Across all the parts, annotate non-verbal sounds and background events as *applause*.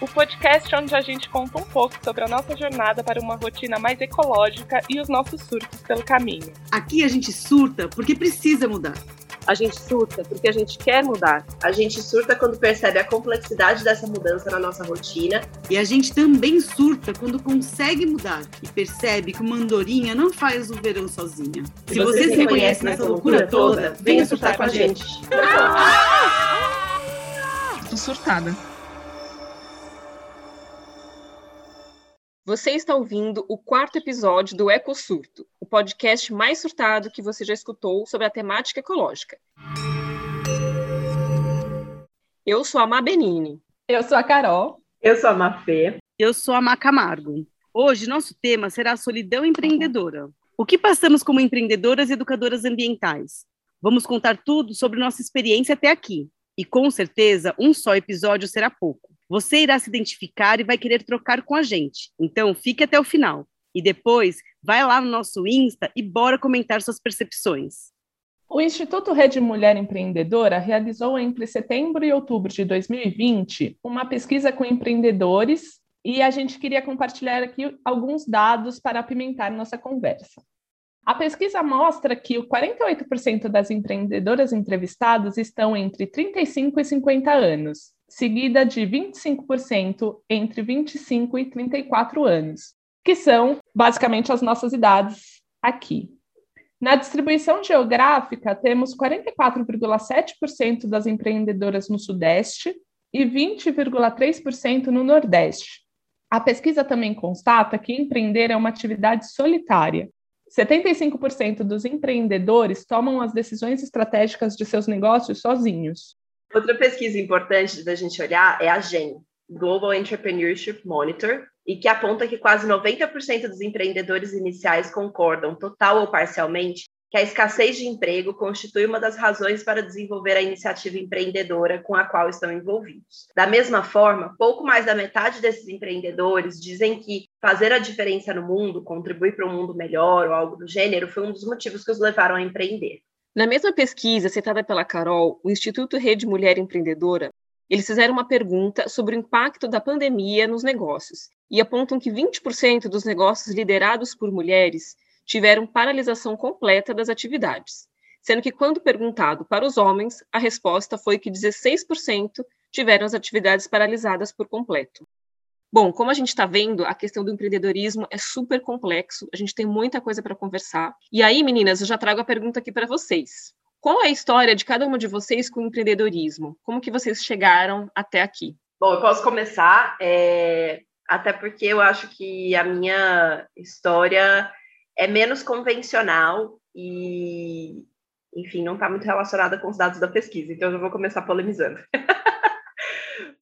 O podcast onde a gente conta um pouco sobre a nossa jornada para uma rotina mais ecológica e os nossos surtos pelo caminho. Aqui a gente surta porque precisa mudar. A gente surta porque a gente quer mudar. A gente surta quando percebe a complexidade dessa mudança na nossa rotina. E a gente também surta quando consegue mudar e percebe que uma andorinha não faz o verão sozinha. Se, Se você, você se reconhece nessa loucura toda, venha surtar com a gente. Tô surtada. Você está ouvindo o quarto episódio do Eco Surto, o podcast mais surtado que você já escutou sobre a temática ecológica. Eu sou a Mabenini. Eu sou a Carol. Eu sou a Mafê. Eu sou a Macamargo. Hoje, nosso tema será a solidão empreendedora. O que passamos como empreendedoras e educadoras ambientais? Vamos contar tudo sobre nossa experiência até aqui. E com certeza, um só episódio será pouco. Você irá se identificar e vai querer trocar com a gente. Então, fique até o final. E depois, vai lá no nosso Insta e bora comentar suas percepções. O Instituto Rede Mulher Empreendedora realizou entre setembro e outubro de 2020 uma pesquisa com empreendedores e a gente queria compartilhar aqui alguns dados para apimentar nossa conversa. A pesquisa mostra que 48% das empreendedoras entrevistadas estão entre 35 e 50 anos, seguida de 25% entre 25 e 34 anos, que são basicamente as nossas idades aqui. Na distribuição geográfica, temos 44,7% das empreendedoras no Sudeste e 20,3% no Nordeste. A pesquisa também constata que empreender é uma atividade solitária. 75% dos empreendedores tomam as decisões estratégicas de seus negócios sozinhos. Outra pesquisa importante da gente olhar é a GEM, Global Entrepreneurship Monitor, e que aponta que quase 90% dos empreendedores iniciais concordam, total ou parcialmente, que a escassez de emprego constitui uma das razões para desenvolver a iniciativa empreendedora com a qual estão envolvidos. Da mesma forma, pouco mais da metade desses empreendedores dizem que fazer a diferença no mundo, contribuir para um mundo melhor ou algo do gênero, foi um dos motivos que os levaram a empreender. Na mesma pesquisa citada pela Carol, o Instituto Rede Mulher Empreendedora, eles fizeram uma pergunta sobre o impacto da pandemia nos negócios e apontam que 20% dos negócios liderados por mulheres tiveram paralisação completa das atividades, sendo que, quando perguntado para os homens, a resposta foi que 16% tiveram as atividades paralisadas por completo. Bom, como a gente está vendo, a questão do empreendedorismo é super complexo, a gente tem muita coisa para conversar. E aí, meninas, eu já trago a pergunta aqui para vocês. Qual é a história de cada uma de vocês com o empreendedorismo? Como que vocês chegaram até aqui? Bom, eu posso começar, é... até porque eu acho que a minha história é menos convencional e, enfim, não está muito relacionada com os dados da pesquisa, então eu já vou começar polemizando. *laughs*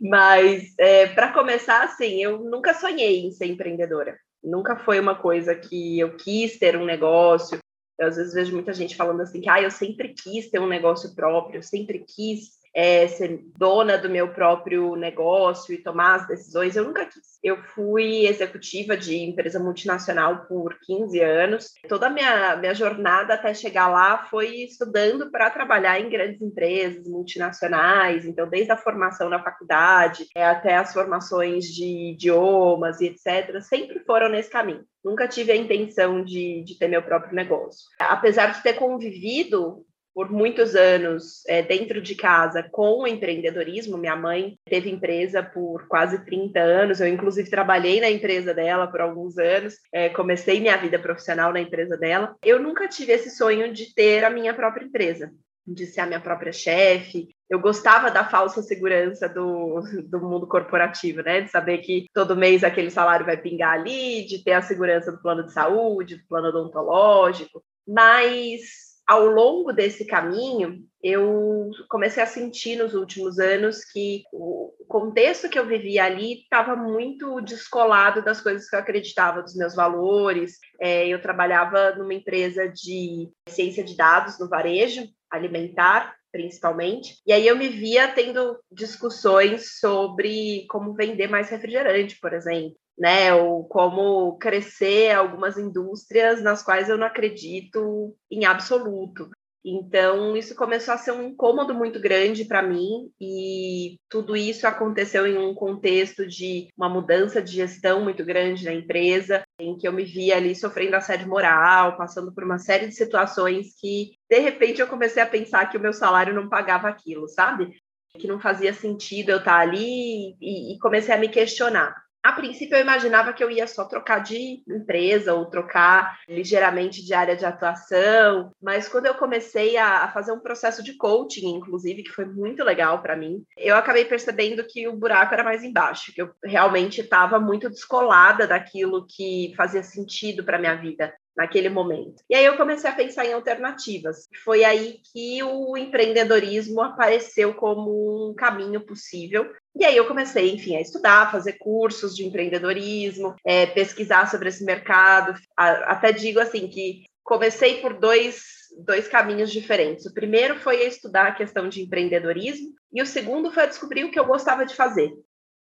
Mas, é, para começar, assim, eu nunca sonhei em ser empreendedora. Nunca foi uma coisa que eu quis ter um negócio. Eu, às vezes vejo muita gente falando assim que ah, eu sempre quis ter um negócio próprio, eu sempre quis é, ser dona do meu próprio negócio e tomar as decisões, eu nunca quis. Eu fui executiva de empresa multinacional por 15 anos. Toda a minha, minha jornada até chegar lá foi estudando para trabalhar em grandes empresas multinacionais. Então, desde a formação na faculdade é, até as formações de idiomas e etc., sempre foram nesse caminho. Nunca tive a intenção de, de ter meu próprio negócio. Apesar de ter convivido por muitos anos é, dentro de casa com o empreendedorismo. Minha mãe teve empresa por quase 30 anos, eu inclusive trabalhei na empresa dela por alguns anos, é, comecei minha vida profissional na empresa dela. Eu nunca tive esse sonho de ter a minha própria empresa, de ser a minha própria chefe. Eu gostava da falsa segurança do, do mundo corporativo, né? De saber que todo mês aquele salário vai pingar ali, de ter a segurança do plano de saúde, do plano odontológico. Mas ao longo desse caminho, eu comecei a sentir nos últimos anos que o contexto que eu vivia ali estava muito descolado das coisas que eu acreditava, dos meus valores. É, eu trabalhava numa empresa de ciência de dados no varejo alimentar, principalmente. E aí eu me via tendo discussões sobre como vender mais refrigerante, por exemplo, né? Ou como crescer algumas indústrias nas quais eu não acredito em absoluto. Então, isso começou a ser um incômodo muito grande para mim, e tudo isso aconteceu em um contexto de uma mudança de gestão muito grande na empresa, em que eu me via ali sofrendo assédio moral, passando por uma série de situações que, de repente, eu comecei a pensar que o meu salário não pagava aquilo, sabe? Que não fazia sentido eu estar ali e, e comecei a me questionar. A princípio, eu imaginava que eu ia só trocar de empresa ou trocar ligeiramente de área de atuação, mas quando eu comecei a, fazer um processo de coaching, inclusive, que foi muito legal para mim, eu acabei percebendo que o buraco era mais embaixo, que eu realmente estava muito descolada daquilo que fazia sentido para minha vida naquele momento. E aí eu comecei a pensar em alternativas. Foi aí que o empreendedorismo apareceu como um caminho possível. E aí eu comecei, enfim, a estudar, fazer cursos de empreendedorismo, é, pesquisar sobre esse mercado. Até digo assim que comecei por dois dois caminhos diferentes. O primeiro foi estudar a questão de empreendedorismo e o segundo foi descobrir o que eu gostava de fazer.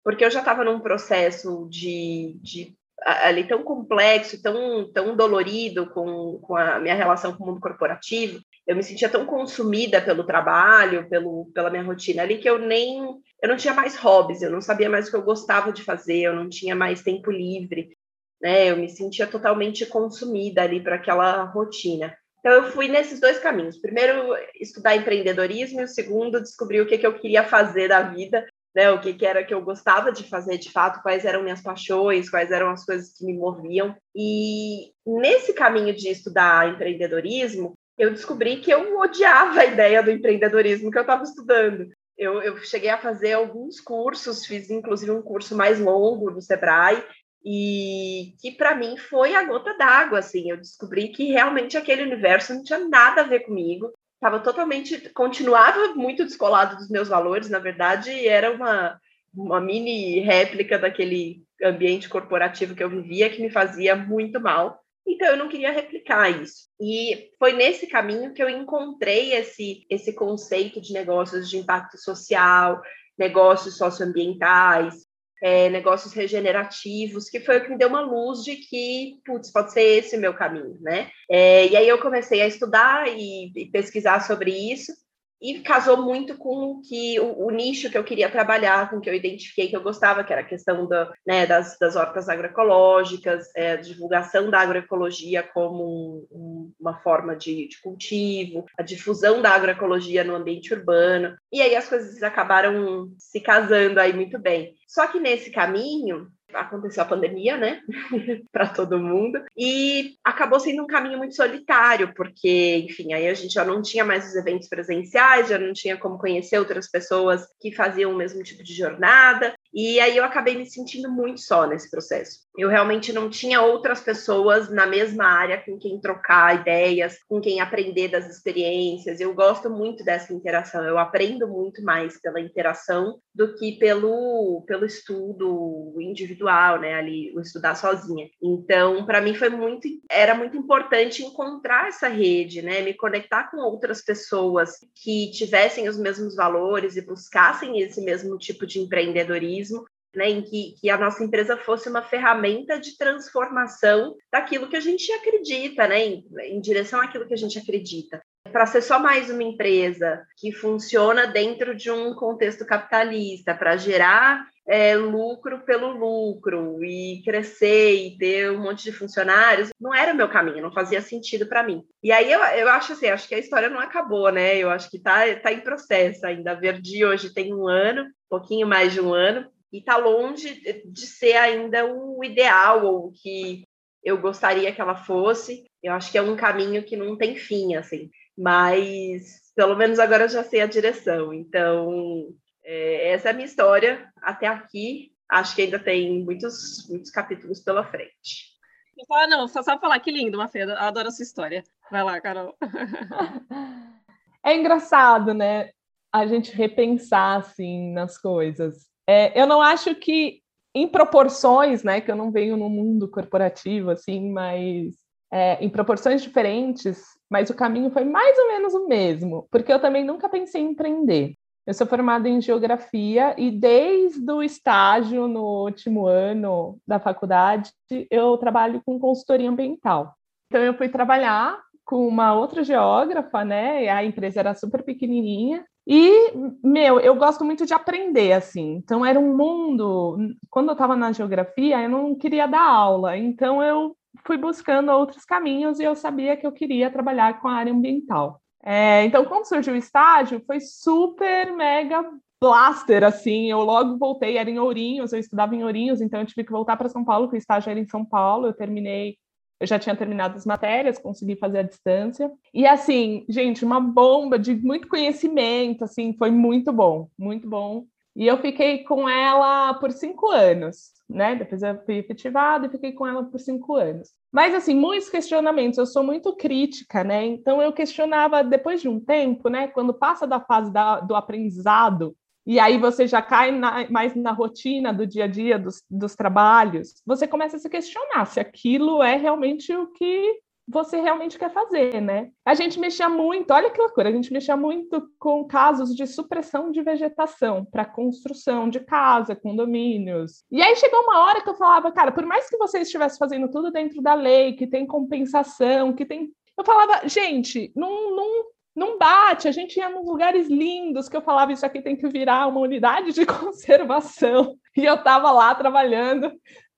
Porque eu já estava num processo de, de ali tão complexo, tão, tão dolorido com, com a minha relação com o mundo corporativo, eu me sentia tão consumida pelo trabalho, pelo, pela minha rotina ali, que eu nem, eu não tinha mais hobbies, eu não sabia mais o que eu gostava de fazer, eu não tinha mais tempo livre, né? Eu me sentia totalmente consumida ali para aquela rotina. Então, eu fui nesses dois caminhos. Primeiro, estudar empreendedorismo, e o segundo, descobrir o que, que eu queria fazer da vida né, o que, que, era que eu gostava de fazer de fato, quais eram minhas paixões, quais eram as coisas que me moviam. E nesse caminho de estudar empreendedorismo, eu descobri que eu odiava a ideia do empreendedorismo que eu estava estudando. Eu, eu, cheguei a fazer alguns cursos, fiz inclusive um curso mais longo no Sebrae, e que para mim foi a gota d'água, assim, eu descobri que realmente aquele universo não tinha nada a ver comigo, estava totalmente, continuava muito descolado dos meus valores, na verdade, era uma, uma mini réplica daquele ambiente corporativo que eu vivia que me fazia muito mal. Então eu não queria replicar isso. E foi nesse caminho que eu encontrei esse esse conceito de negócios de impacto social, negócios socioambientais, é, negócios regenerativos, que foi o que me deu uma luz de que, putz, pode ser esse o meu caminho, né? É, e aí eu comecei a estudar e, e pesquisar sobre isso, e casou muito com que o, o, nicho que eu queria trabalhar, com que eu identifiquei que eu gostava, que era a questão da, né, das, das hortas agroecológicas, é, divulgação da agroecologia como um, uma forma de, de, cultivo, a difusão da agroecologia no ambiente urbano, e aí as coisas acabaram se casando aí muito bem. Só que nesse caminho, aconteceu a pandemia, né, *laughs* para todo mundo, e acabou sendo um caminho muito solitário, porque, enfim, aí a gente já não tinha mais os eventos presenciais, já não tinha como conhecer outras pessoas que faziam o mesmo tipo de jornada, e aí eu acabei me sentindo muito só nesse processo. Eu realmente não tinha outras pessoas na mesma área com quem trocar ideias, com quem aprender das experiências. Eu gosto muito dessa interação. Eu aprendo muito mais pela interação do que pelo, pelo estudo individual, né? Ali, o estudar sozinha. Então, para mim foi muito, era muito importante encontrar essa rede, né? Me conectar com outras pessoas que tivessem os mesmos valores e buscassem esse mesmo tipo de empreendedorismo né, em que, que, a nossa empresa fosse uma ferramenta de transformação daquilo que a gente acredita, né, em, em direção àquilo que a gente acredita. Para ser só mais uma empresa que funciona dentro de um contexto capitalista, para gerar é, lucro pelo lucro e crescer e ter um monte de funcionários, não era o meu caminho, não fazia sentido para mim. E aí eu, eu acho assim, acho que a história não acabou, né? Eu acho que está tá em processo ainda. A Verdi hoje tem um ano, pouquinho mais de um ano, e está longe de ser ainda o ideal ou o que eu gostaria que ela fosse. Eu acho que é um caminho que não tem fim, assim. Mas pelo menos agora eu já sei a direção. Então, é, essa é a minha história até aqui. Acho que ainda tem muitos, muitos capítulos pela frente. Ah, não, só só falar que lindo, Mafê, adoro essa história. Vai lá, Carol. *laughs* É engraçado, né? A gente repensar assim nas coisas. É, eu não acho que em proporções, né, que eu não venho no mundo corporativo assim, mas é, em proporções diferentes, mas o caminho foi mais ou menos o mesmo, porque eu também nunca pensei em empreender. Eu sou formada em geografia e desde o estágio no último ano da faculdade eu trabalho com consultoria ambiental. Então eu fui trabalhar com uma outra geógrafa, né? A empresa era super pequenininha. E, meu, eu gosto muito de aprender, assim. Então, era um mundo. Quando eu estava na geografia, eu não queria dar aula. Então, eu fui buscando outros caminhos e eu sabia que eu queria trabalhar com a área ambiental. É, então, quando surgiu o estágio, foi super mega blaster, assim. Eu logo voltei, era em Ourinhos, eu estudava em Ourinhos, então eu tive que voltar para São Paulo, porque o estágio era em São Paulo. Eu terminei eu já tinha terminado as matérias, consegui fazer a distância. E assim, gente, uma bomba de muito conhecimento, assim, foi muito bom, muito bom. E eu fiquei com ela por cinco anos, né? Depois eu fui efetivada e fiquei com ela por cinco anos. Mas, assim, muitos questionamentos. Eu sou muito crítica, né? Então, eu questionava depois de um tempo, né? Quando passa da fase da, do aprendizado, e aí você já cai na, mais na rotina do dia a dia dos, dos trabalhos, você começa a se questionar se aquilo é realmente o que você realmente quer fazer, né? A gente mexia muito, olha que loucura, a gente mexia muito com casos de supressão de vegetação para construção de casa, condomínios. E aí chegou uma hora que eu falava, cara, por mais que você estivesse fazendo tudo dentro da lei, que tem compensação, que tem. Eu falava, gente, não, não não bate. A gente ia nos lugares lindos que eu falava isso aqui tem que virar uma unidade de *laughs* conservação. E eu estava lá trabalhando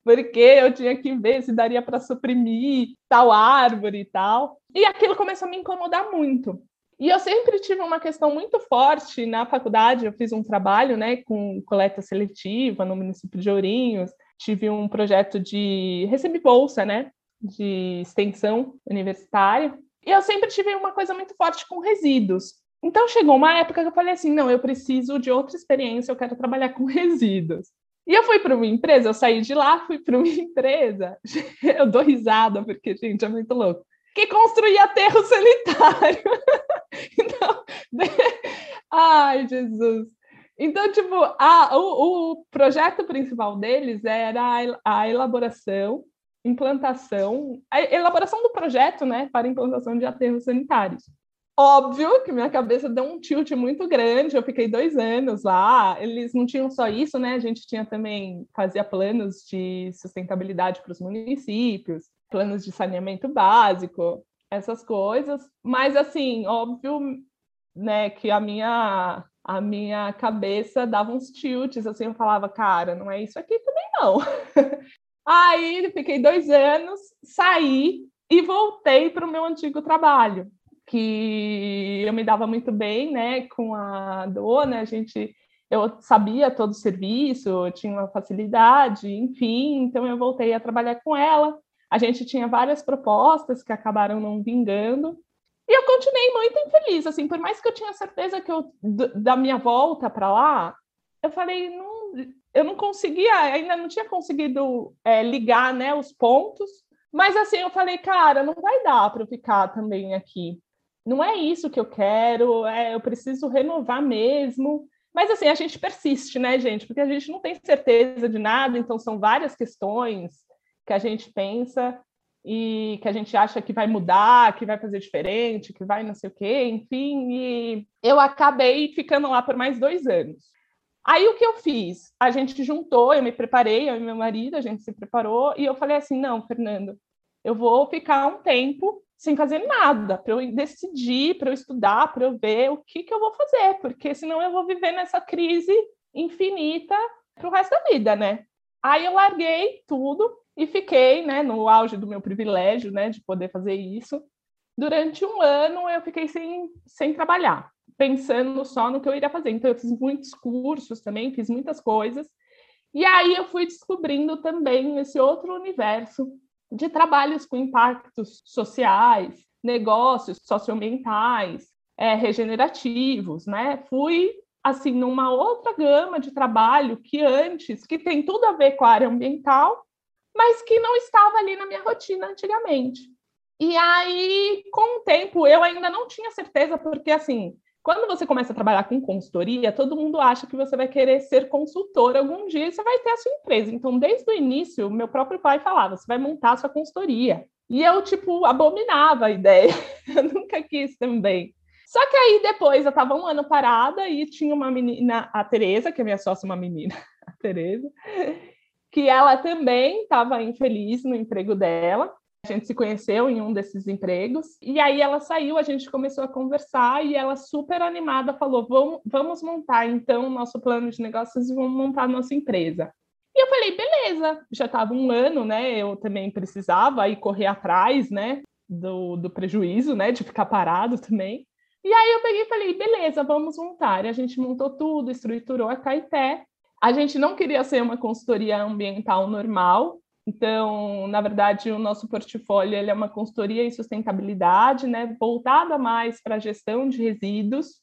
porque eu tinha que ver se daria para suprimir tal árvore e tal. E aquilo começou a me incomodar muito. E eu sempre tive uma questão muito forte na faculdade. Eu fiz um trabalho, né, com coleta seletiva no município de Ourinhos. Tive um projeto de recebi bolsa, né, de extensão universitária. E eu sempre tive uma coisa muito forte com resíduos. Então chegou uma época que eu falei assim: não, eu preciso de outra experiência, eu quero trabalhar com resíduos. E eu fui para uma empresa, eu saí de lá, fui para uma *laughs* empresa. *laughs* Eu dou risada, porque, gente, é muito louco. Que construía aterro sanitário. *laughs* então, ai, Jesus. Então, tipo, a, o, o projeto principal deles era a elaboração implantação, a elaboração do projeto, né, para implantação de aterros sanitários. Óbvio que minha cabeça deu um tilt muito grande, eu fiquei dois anos lá. Eles não tinham só isso, né? A gente tinha também, fazia planos de sustentabilidade para os municípios, planos de saneamento básico, essas coisas. Mas, assim, óbvio, né, que a minha, a minha cabeça dava uns tilts, assim, eu falava, cara, não é isso aqui também não. *laughs* Aí fiquei dois anos, saí e voltei para o meu antigo trabalho, que eu me dava muito bem, né, com a dona, a gente, eu sabia todo o serviço, tinha uma facilidade, enfim, então eu voltei a trabalhar com ela. A gente tinha várias propostas que acabaram não vingando, e eu continuei muito infeliz, assim, por mais que eu tinha certeza que eu, da minha volta para lá, eu falei, não, eu não conseguia, ainda não tinha conseguido é, ligar né, os pontos, mas assim, eu falei, cara, não vai dar para eu ficar também aqui. Não é isso que eu quero, é, eu preciso renovar mesmo. Mas assim, a gente persiste, né, gente? Porque a gente não tem certeza de nada, então são várias questões que a gente pensa e que a gente acha que vai mudar, que vai fazer diferente, que vai não sei o quê, enfim. E eu acabei ficando lá por mais dois anos. Aí o que eu fiz? A gente juntou, eu me preparei, eu e meu marido, a gente se preparou, e eu falei assim: não, Fernando, eu vou ficar um tempo sem fazer nada, para eu decidir, para eu estudar, para eu ver o que, que eu vou fazer, porque senão eu vou viver nessa crise infinita para o resto da vida, né? Aí eu larguei tudo e fiquei, né, no auge do meu privilégio, né, de poder fazer isso. Durante um ano eu fiquei sem, sem trabalhar pensando só no que eu iria fazer. Então, eu fiz muitos cursos também, fiz muitas coisas. E aí eu fui descobrindo também esse outro universo de trabalhos com impactos sociais, negócios socioambientais, é, regenerativos, né? Fui assim numa outra gama de trabalho que antes, que tem tudo a ver com a área ambiental, mas que não estava ali na minha rotina antigamente. E aí, com o tempo, eu ainda não tinha certeza, porque assim, quando você começa a trabalhar com consultoria, todo mundo acha que você vai querer ser consultor algum dia e você vai ter a sua empresa. Então, desde o início, meu próprio pai falava: você vai montar a sua consultoria. E eu, tipo, abominava a ideia. *laughs* eu nunca quis também. Só que aí depois eu estava um ano parada e tinha uma menina, a Tereza, que é minha sócia, uma menina, *laughs* a Tereza, que ela também estava infeliz no emprego dela. A gente se conheceu em um desses empregos. E aí ela saiu, a gente começou a conversar e ela, super animada, falou: vamos, vamos montar então o nosso plano de negócios e vamos montar a nossa empresa. E eu falei, beleza, já estava um ano, né? Eu também precisava aí correr atrás, né? Do, do prejuízo, né? De ficar parado também. E aí eu peguei e falei, beleza, vamos montar. E a gente montou tudo, estruturou a Caeté. A gente não queria ser uma consultoria ambiental normal, então, na verdade, o nosso portfólio é uma consultoria em sustentabilidade, né, voltada mais para a gestão de resíduos.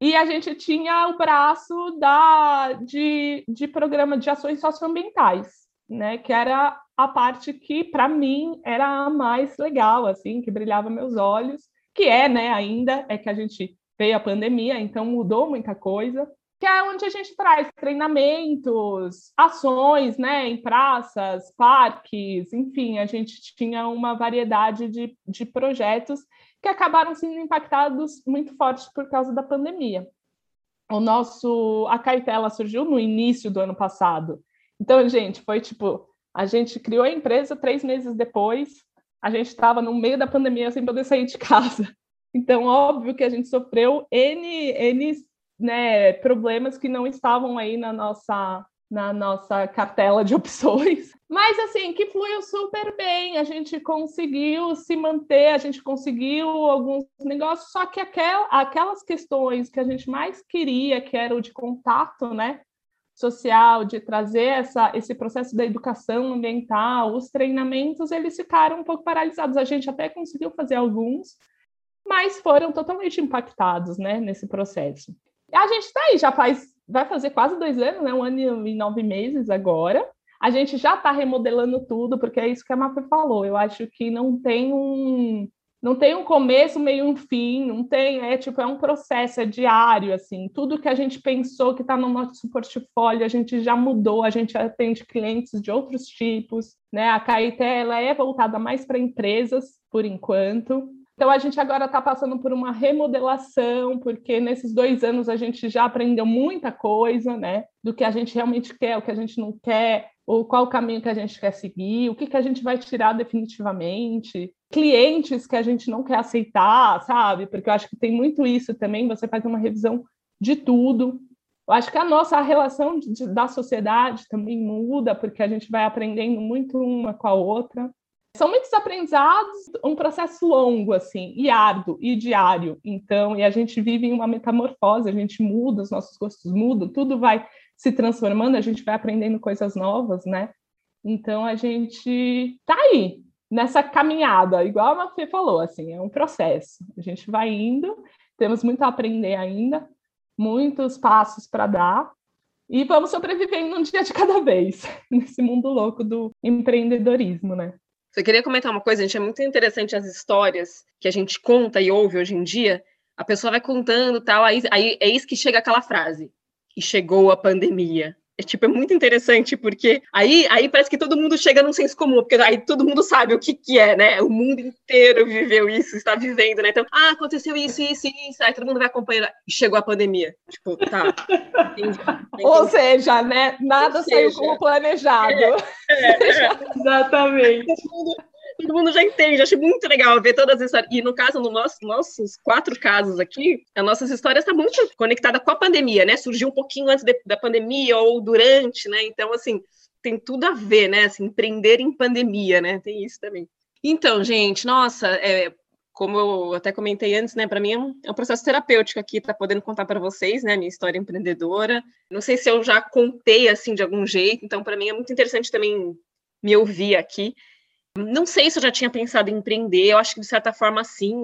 E a gente tinha o braço da, de, de programa de ações socioambientais, né, que era a parte que, para mim, era a mais legal, assim, que brilhava meus olhos, que é, né, ainda, é que a gente veio a pandemia, então mudou muita coisa que é onde a gente traz treinamentos, ações, né, em praças, parques, enfim, a gente tinha uma variedade de, de projetos que acabaram sendo impactados muito forte por causa da pandemia. O nosso, a Caetela surgiu no início do ano passado. Então, gente, foi tipo, a gente criou a empresa três meses depois, a gente estava no meio da pandemia sem poder sair de *laughs* casa. Então, óbvio que a gente sofreu N, N né, problemas que não estavam aí na nossa na nossa cartela de *laughs* opções. Mas assim, que fluiu super bem, a gente conseguiu se manter, a gente conseguiu alguns negócios, só que aquel, aquelas questões que a gente mais queria, que era o de contato, né, social, de trazer essa, esse processo da educação ambiental, os treinamentos, eles ficaram um pouco paralisados. A gente até conseguiu fazer alguns, mas foram totalmente impactados, né, nesse processo. A gente está aí, já faz, vai fazer quase dois anos, né? Um ano e nove meses agora. A gente já está remodelando tudo, porque é isso que a Mafê falou. Eu acho que não tem um não tem um começo, meio um fim, não tem, é tipo, é um processo, é diário, assim, tudo que a gente pensou que está no nosso portfólio, a gente já mudou, a gente atende clientes de outros tipos, né, a Caeté, ela é voltada mais para empresas, por enquanto, então, a gente agora está passando por uma remodelação, porque nesses dois anos a gente já aprendeu muita coisa, né? Do que a gente realmente quer, o que a gente não quer, ou qual o caminho que a gente quer seguir, o que, que a gente vai tirar definitivamente, clientes que a gente não quer aceitar, sabe? Porque eu acho que tem muito isso também, você faz uma revisão de tudo. Eu acho que a nossa relação de, da sociedade também muda, porque a gente vai aprendendo muito uma com a outra. São muitos aprendizados, um processo longo, assim, e árduo, e diário. Então, e a gente vive em uma metamorfose, a gente muda, os nossos gostos mudam, tudo vai se transformando, a gente vai aprendendo coisas novas, né? Então, a gente tá aí, nessa caminhada, igual a Mafê falou, assim, é um processo. A gente vai indo, temos muito a aprender ainda, muitos passos para dar, e vamos sobrevivendo um dia de cada *laughs* vez, nesse mundo louco do empreendedorismo, né? Só queria comentar uma coisa, gente, é muito interessante as histórias que a gente conta e ouve hoje em dia. A pessoa vai contando tal, aí, aí é isso que chega aquela frase. E chegou a pandemia. É, tipo, é muito interessante, porque aí, aí parece que todo mundo chega num senso comum, porque aí todo mundo sabe o que, que é, né? O mundo inteiro viveu isso, está vivendo, né? Então, ah, aconteceu isso, isso, isso, aí todo mundo vai acompanhando, chegou a pandemia. Tipo, tá. Entendi, entendi. *laughs* Ou seja, né? Nada Ou saiu seja, como planejado. É, é, é. *laughs* Exatamente. Todo mundo, todo mundo já entende. Acho muito legal ver todas as histórias. E no caso, no nosso, nossos quatro casos aqui, as nossas histórias estão tá muito conectadas com a pandemia, né? Surgiu um pouquinho antes de, da pandemia ou durante, né? Então, assim, tem tudo a ver, né? Assim, empreender em pandemia, né? Tem isso também. Então, gente, nossa, é, como eu até comentei antes, né, para mim é um, é um, processo terapêutico aqui, tá podendo contar para vocês, né, minha história empreendedora. Não sei se eu já contei assim de algum jeito, então para mim é muito interessante também me ouvir aqui. Não sei se eu já tinha pensado em empreender, eu acho que de certa forma sim.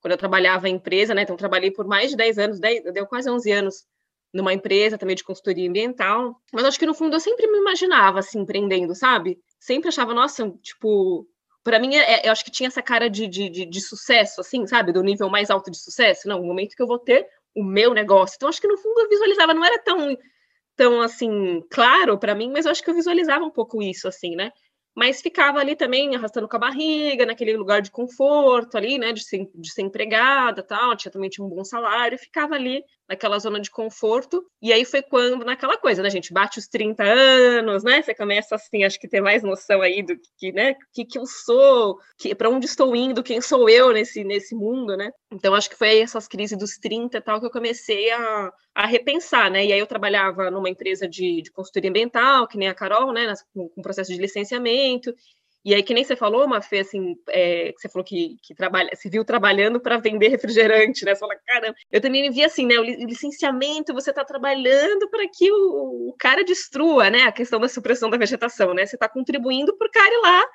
Quando eu trabalhava em empresa, né? Então, trabalhei por mais de 10 anos, 10, deu quase 11 anos numa empresa também de consultoria ambiental. Mas acho que no fundo eu sempre me imaginava assim, empreendendo, sabe? Sempre achava, nossa, tipo, para mim, é, eu acho que tinha essa cara de, de, de, de, sucesso, assim, sabe? Do nível mais alto de sucesso. Não, o momento que eu vou ter o meu negócio. Então, acho que no fundo eu visualizava, não era tão, tão assim, claro para mim, mas eu acho que eu visualizava um pouco isso, assim, né? Mas ficava ali também arrastando com a barriga, naquele lugar de conforto ali, né, de ser, de ser empregada, tal, tinha também tinha um bom salário, ficava ali naquela zona de conforto. E aí foi quando, naquela coisa, né, gente? Bate os 30 anos, né? Você começa assim, acho que ter mais noção aí do que, né? O que, que eu sou, que, para onde estou indo, quem sou eu nesse, nesse mundo, né? Então acho que foi essas crises dos 30 e tal que eu comecei a, a repensar, né? E aí eu trabalhava numa empresa de, de consultoria ambiental, que nem a Carol, né? Com, com processo de licenciamento. E aí, que nem você falou, Mafê, assim, é, você falou que, que trabalha, se viu trabalhando para vender *laughs* refrigerante, né? Você fala, caramba, eu também vi assim, né? O licenciamento, você está trabalhando para que o, o, cara destrua, né? A questão da supressão da vegetação, né? Você está contribuindo para o cara ir lá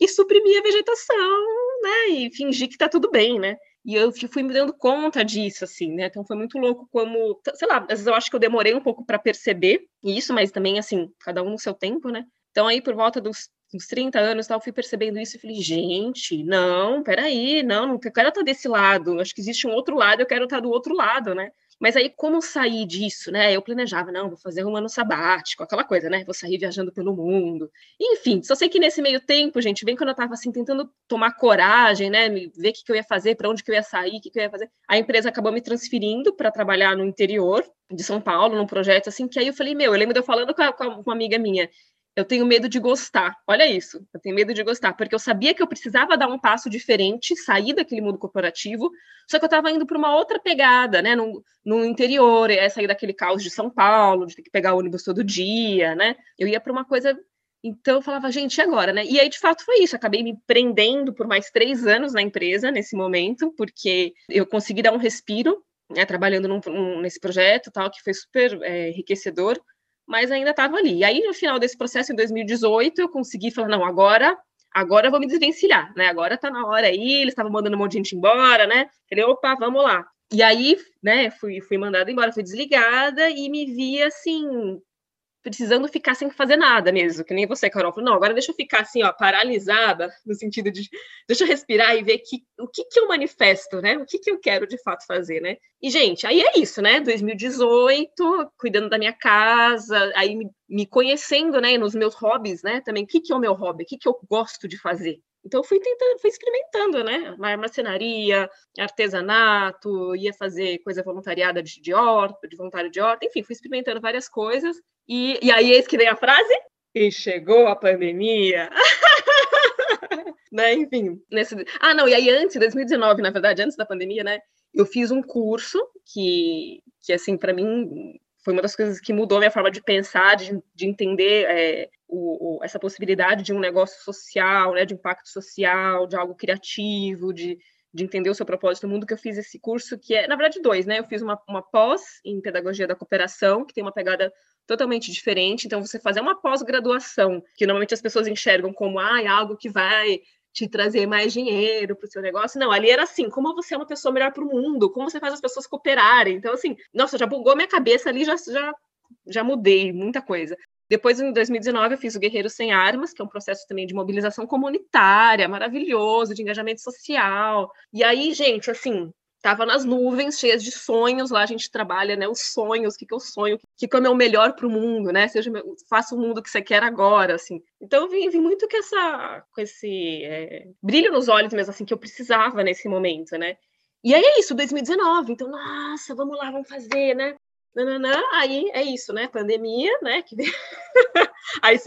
e suprimir a vegetação, né? E fingir que está tudo bem, né? E eu fui me dando conta disso, assim, né? Então foi muito louco como, sei lá, às vezes eu acho que eu demorei um pouco para perceber isso, mas também, assim, cada um no seu tempo, né? Então, aí, por volta dos uns 30 anos, tal, fui percebendo isso e falei, gente, não, peraí, não, não quero estar desse lado, acho que existe um outro lado, eu quero estar do outro lado, né? Mas aí, como sair disso, né? Eu planejava, não, vou fazer um ano sabático, aquela coisa, né? Vou sair viajando pelo mundo. Enfim, só sei que nesse meio tempo, gente, bem quando eu estava assim, tentando tomar coragem, né? Ver o que, que eu ia fazer, para onde que eu ia sair, o que, que eu ia fazer. A empresa acabou me transferindo para trabalhar no interior de São Paulo, num projeto assim, que aí eu falei, meu, eu lembro de eu falando com, a, com uma amiga minha, eu tenho medo de gostar. Olha isso, eu tenho medo de gostar, porque eu sabia que eu precisava dar um passo diferente, sair daquele mundo corporativo, só que eu estava indo para uma outra pegada, né, no, no interior, é sair daquele caos de São Paulo, de ter que pegar ônibus todo dia, né? Eu ia para uma coisa. Então eu falava, gente, e agora, né? E aí, de fato, foi isso. Acabei me prendendo por mais três anos na empresa nesse momento, porque eu consegui dar um respiro, né, trabalhando num, um, nesse projeto, tal, que foi super é, enriquecedor mas ainda estava ali. E aí, no final desse processo, em 2018, eu consegui falar, não, agora agora eu vou me desvencilhar, né? Agora tá na hora aí, eles estavam mandando um monte de gente embora, né? Falei, opa, vamos lá. E aí, né, fui, fui mandada embora, fui desligada e me vi assim, precisando ficar sem fazer nada mesmo, que nem você, Carol, falou, não, agora deixa eu ficar assim, ó, paralisada, *laughs* no sentido de, deixa eu respirar e ver que, o que que eu manifesto, né, o que que eu quero de fato fazer, né, e gente, aí é isso, né, 2018, cuidando da minha casa, aí me, me conhecendo, né, nos meus hobbies, né, também, o que que é o meu hobby, o que que eu gosto de fazer, então fui tentando, fui experimentando, né? Marcenaria, artesanato, ia fazer coisa voluntariada de, de horta, de voluntário de horta, enfim, fui experimentando várias coisas. E, e aí eis que vem a frase, e chegou a pandemia. *laughs* né? Enfim, nesse... Ah, não, e aí antes, 2019, na verdade, antes da pandemia, né? Eu fiz um curso que, que assim, para mim, foi uma das coisas que mudou a minha forma de pensar, de, de entender é, o, o, essa possibilidade de um negócio social, né, de impacto social, de algo criativo, de, de entender o seu propósito no mundo, que eu fiz esse curso, que é, na verdade, dois, né? Eu fiz uma, uma pós em pedagogia da cooperação, que tem uma pegada totalmente diferente. Então, você fazer uma pós-graduação, que normalmente as pessoas enxergam como ah, é algo que vai te trazer mais dinheiro para o seu negócio. Não, ali era assim, como você é uma pessoa melhor para o mundo, como você faz as pessoas cooperarem. Então, assim, nossa, já bugou minha cabeça ali, já, já, já mudei muita coisa. Depois, em 2019, eu fiz o Guerreiro Sem Armas, que é um processo também de mobilização comunitária, maravilhoso, de engajamento social. E aí, gente, assim, tava nas nuvens, cheias de sonhos. Lá a gente trabalha, né? Os sonhos, o que, que eu sonho, o que, que é o meu melhor para o mundo, né? Seja, faça o mundo que você quer agora, assim. Então, eu vim, vim muito com, essa, com esse é, brilho nos olhos mesmo, assim, que eu precisava nesse momento, né? E aí é isso, 2019. Então, nossa, vamos lá, vamos fazer, né? Nananã, aí é isso, né? Pandemia, né? Que... *laughs* aí,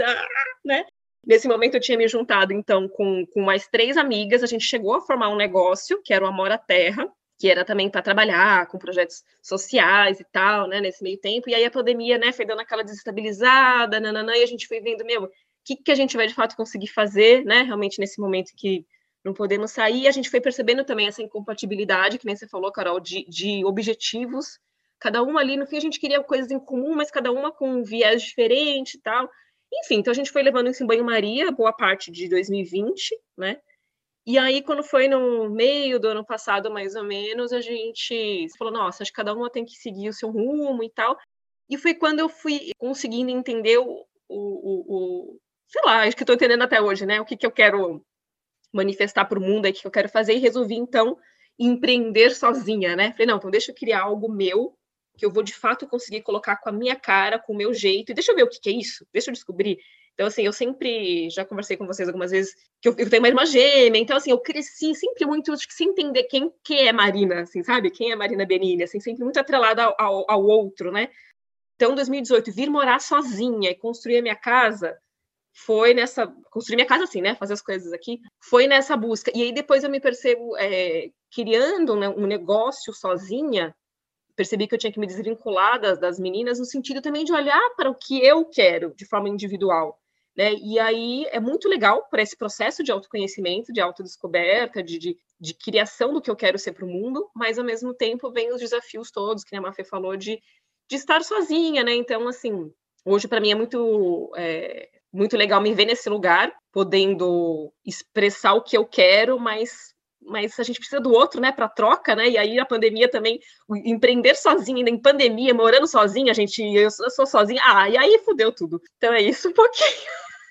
né? Nesse momento eu tinha me juntado, então, com, com mais três amigas, a gente chegou a formar um negócio, que era o Amor à Terra, que era também para trabalhar com projetos sociais e tal, né, nesse meio tempo, e aí a pandemia, né, foi dando aquela desestabilizada, nananã, e a gente foi vendo, meu, o que, que a gente vai de fato conseguir fazer, né, realmente nesse momento que não podemos sair, e a gente foi percebendo também essa incompatibilidade, que nem você falou, Carol, de, de objetivos cada uma ali, no fim a gente queria coisas em comum, mas cada uma com um viés diferente e tal. Enfim, então a gente foi levando isso em banho-maria boa parte de 2020, né? E aí, quando foi no meio do ano passado, mais ou menos, a gente falou, nossa, acho que cada uma tem que seguir o seu rumo e tal. E foi quando eu fui conseguindo entender o, o, o, sei lá, acho que estou entendendo até hoje, né? O que, que eu quero manifestar para o mundo, aí, o que eu quero fazer, e resolvi, então, empreender sozinha, né? Falei, não, então deixa eu criar algo meu, que eu vou de fato conseguir colocar com a minha cara, com o meu jeito, e deixa eu ver o que, que é isso, deixa eu descobrir. Então, assim, eu sempre já conversei com vocês algumas vezes que eu, eu tenho uma irmã gêmea, então, assim, eu cresci sempre muito, acho que sem entender quem, quem é Marina, assim, sabe? Quem é Marina Benini, assim, sempre muito atrelada ao, ao, ao outro, né? Então, em 2018, vir morar sozinha e construir a minha casa foi nessa. Construir minha casa assim, né? Fazer as coisas aqui. Foi nessa busca. E aí depois eu me percebo é, criando né, um negócio sozinha. Percebi que eu tinha que me desvincular das, das meninas no sentido também de olhar para o que eu quero de forma individual. Né? E aí é muito legal para esse processo de autoconhecimento, de autodescoberta, de, de, de criação do que eu quero ser para o mundo, mas ao mesmo tempo vem os desafios todos, que a Mafê falou, de, de estar sozinha, né? Então, assim, hoje para mim é muito é, muito legal me ver nesse lugar, podendo expressar o que eu quero, mas mas a gente precisa do outro, né, para troca, né? E aí a pandemia também, empreender sozinha, em pandemia, morando sozinha, a gente, eu sou sozinha, ah, e aí fudeu tudo. Então é isso um pouquinho.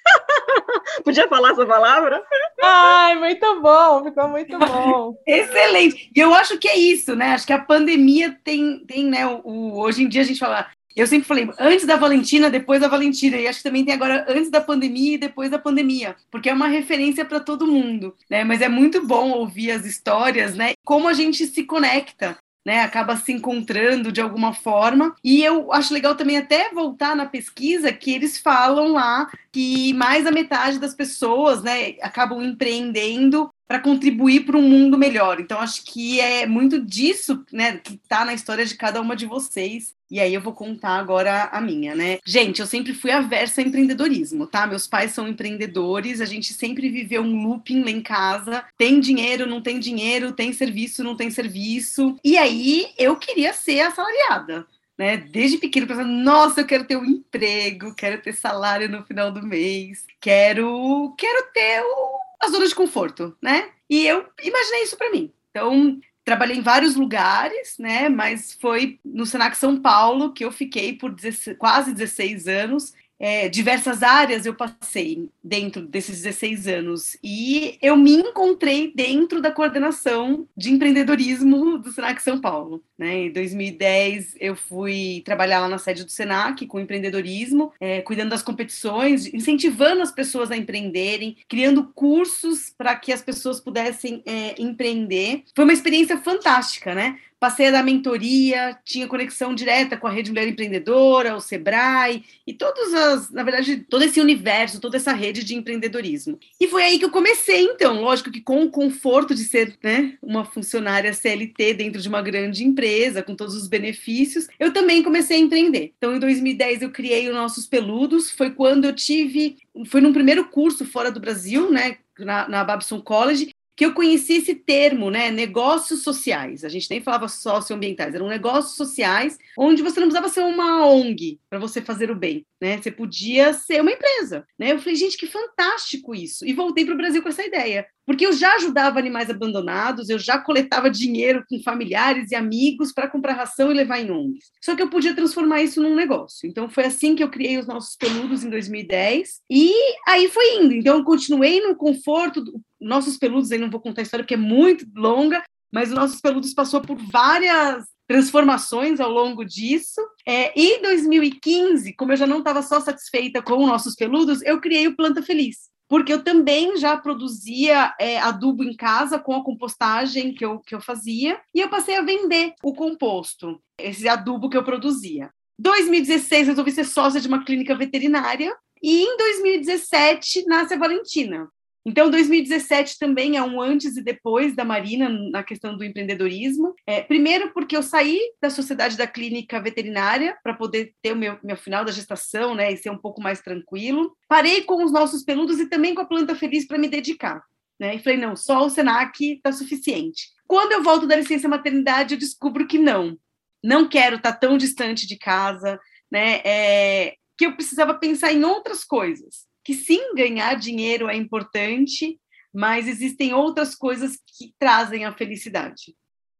*laughs* Podia falar essa palavra? Ai, muito bom, ficou muito bom. *laughs* Excelente. E eu acho que é isso, né? Acho que a pandemia tem, tem né? O, hoje em dia a gente fala, eu sempre falei, antes da Valentina, depois da Valentina. E acho que também tem agora antes da pandemia e depois da pandemia, porque é uma referência para todo mundo, né? Mas é muito bom ouvir as histórias, né? Como a gente se conecta. Né, acaba se encontrando de alguma forma. E eu acho legal também até voltar na pesquisa que eles falam lá que mais da metade das pessoas né, acabam empreendendo para contribuir para um mundo melhor. Então, acho que é muito disso, né, que está na história de cada uma de vocês. E aí eu vou contar agora a minha, né? Gente, eu sempre fui aversa a empreendedorismo, tá? Meus pais são empreendedores, a gente sempre viveu um looping lá em casa. Tem dinheiro, não tem dinheiro, tem serviço, não tem serviço. E aí eu queria ser assalariada. Né? Desde pequeno, pensando, nossa, eu quero ter um emprego, quero ter salário no final do mês, quero, quero ter o a zona de conforto, né? E eu imaginei isso para mim. Então, trabalhei em vários lugares, né? Mas foi no Senac São Paulo que eu fiquei por 16, quase 16 anos é, diversas áreas eu passei dentro desses 16 anos e eu me encontrei dentro da coordenação de empreendedorismo do Senac São Paulo. Né? Em 2010 eu fui trabalhar lá na sede do Senac com empreendedorismo, é, cuidando das competições, incentivando as pessoas a empreenderem, criando cursos para que as pessoas pudessem é, empreender. Foi uma experiência fantástica, né? Passei a dar mentoria, tinha conexão direta com a Rede Mulher Empreendedora, o Sebrae e todos as, na verdade, todo esse universo, toda essa rede de empreendedorismo. E foi aí que eu comecei, então, lógico que com o conforto de ser né, uma funcionária CLT dentro de uma grande empresa, com todos os benefícios, eu também comecei a empreender. Então, em 2010 eu criei o Nossos Peludos, foi quando eu tive, foi num primeiro curso fora do Brasil, né, na, na Babson College, que eu conheci esse termo, né, negócios sociais. A gente nem falava socioambientais, eram negócios sociais, onde você não precisava ser uma ONG para você fazer o bem, né? Você podia ser uma empresa, né? Eu falei, gente, que fantástico isso. E voltei para o Brasil com essa ideia. Porque eu já ajudava animais abandonados, eu já coletava dinheiro com familiares e amigos para comprar ração e levar em ONGs. Só que eu podia transformar isso num negócio. Então foi assim que eu criei os nossos peludos em 2010. E aí foi indo. Então eu continuei no conforto. Nossos peludos, aí não vou contar a história porque é muito longa, mas os nossos peludos passou por várias transformações ao longo disso. É, em 2015, como eu já não estava só satisfeita com nossos peludos, eu criei o Planta Feliz porque eu também já produzia é, adubo em casa com a compostagem que eu, que eu fazia, e eu passei a vender o composto, esse adubo que eu produzia. 2016, resolvi ser sócia de uma clínica veterinária, e em 2017 nasce a Valentina. Então, 2017 também é um antes e depois da Marina na questão do empreendedorismo. É, primeiro, porque eu saí da sociedade da clínica veterinária para poder ter o meu, meu final da gestação, né, e ser um pouco mais tranquilo. Parei com os nossos peludos e também com a planta feliz para me dedicar. Né? E falei, não, só o Senac está suficiente. Quando eu volto da licença maternidade, eu descubro que não. Não quero estar tá tão distante de casa, né? É, que eu precisava pensar em outras coisas que sim, ganhar dinheiro é importante, mas existem outras coisas que trazem a felicidade.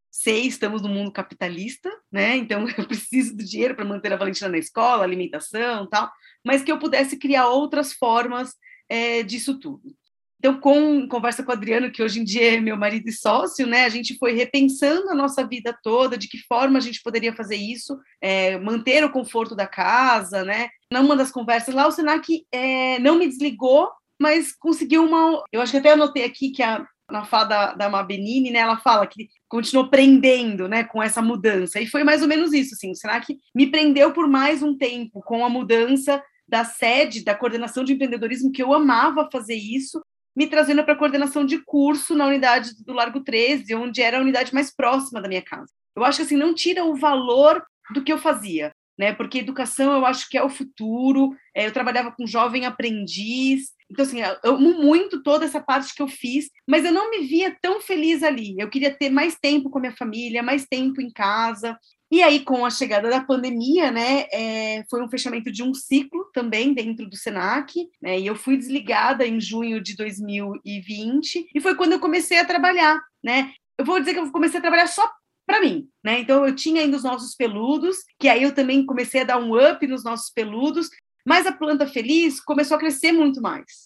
Sei, estamos no mundo capitalista, né? Então *laughs* eu preciso do dinheiro para manter a Valentina na escola, alimentação, tal, mas que eu pudesse criar outras formas é, disso tudo. Então, com conversa com o Adriano, que hoje em dia é meu marido e sócio, né, a gente foi repensando a nossa vida toda, de que forma a gente poderia fazer isso, é, manter o conforto da casa, né, numa das conversas lá, o Senac é, não me desligou, mas conseguiu uma. Eu acho que até anotei aqui que a, na fala da, da Mabenini, né, ela fala que continuou prendendo, né, com essa mudança. E foi mais ou menos isso, assim, o Senac me prendeu por mais um tempo com a mudança da sede, da coordenação de empreendedorismo, que eu amava fazer isso, me trazendo para a coordenação de curso na unidade do Largo 13, onde era a unidade mais próxima da minha casa. Eu acho que assim não tira o valor do que eu fazia, né? Porque educação eu acho que é o futuro. É, eu trabalhava com jovem aprendiz, então assim eu amo muito toda essa parte que eu fiz, mas eu não me via tão feliz ali. Eu queria ter mais tempo com a minha família, mais tempo em casa. E aí, com a chegada da pandemia, né, é, foi um fechamento de um ciclo também dentro do SENAC, né, e eu fui desligada em junho de 2020, e foi quando eu comecei a trabalhar, né. Eu vou dizer que eu comecei a trabalhar só para mim, né? Então eu tinha ainda os nossos peludos, que aí eu também comecei a dar um up nos nossos peludos, mas a planta feliz começou a crescer muito mais.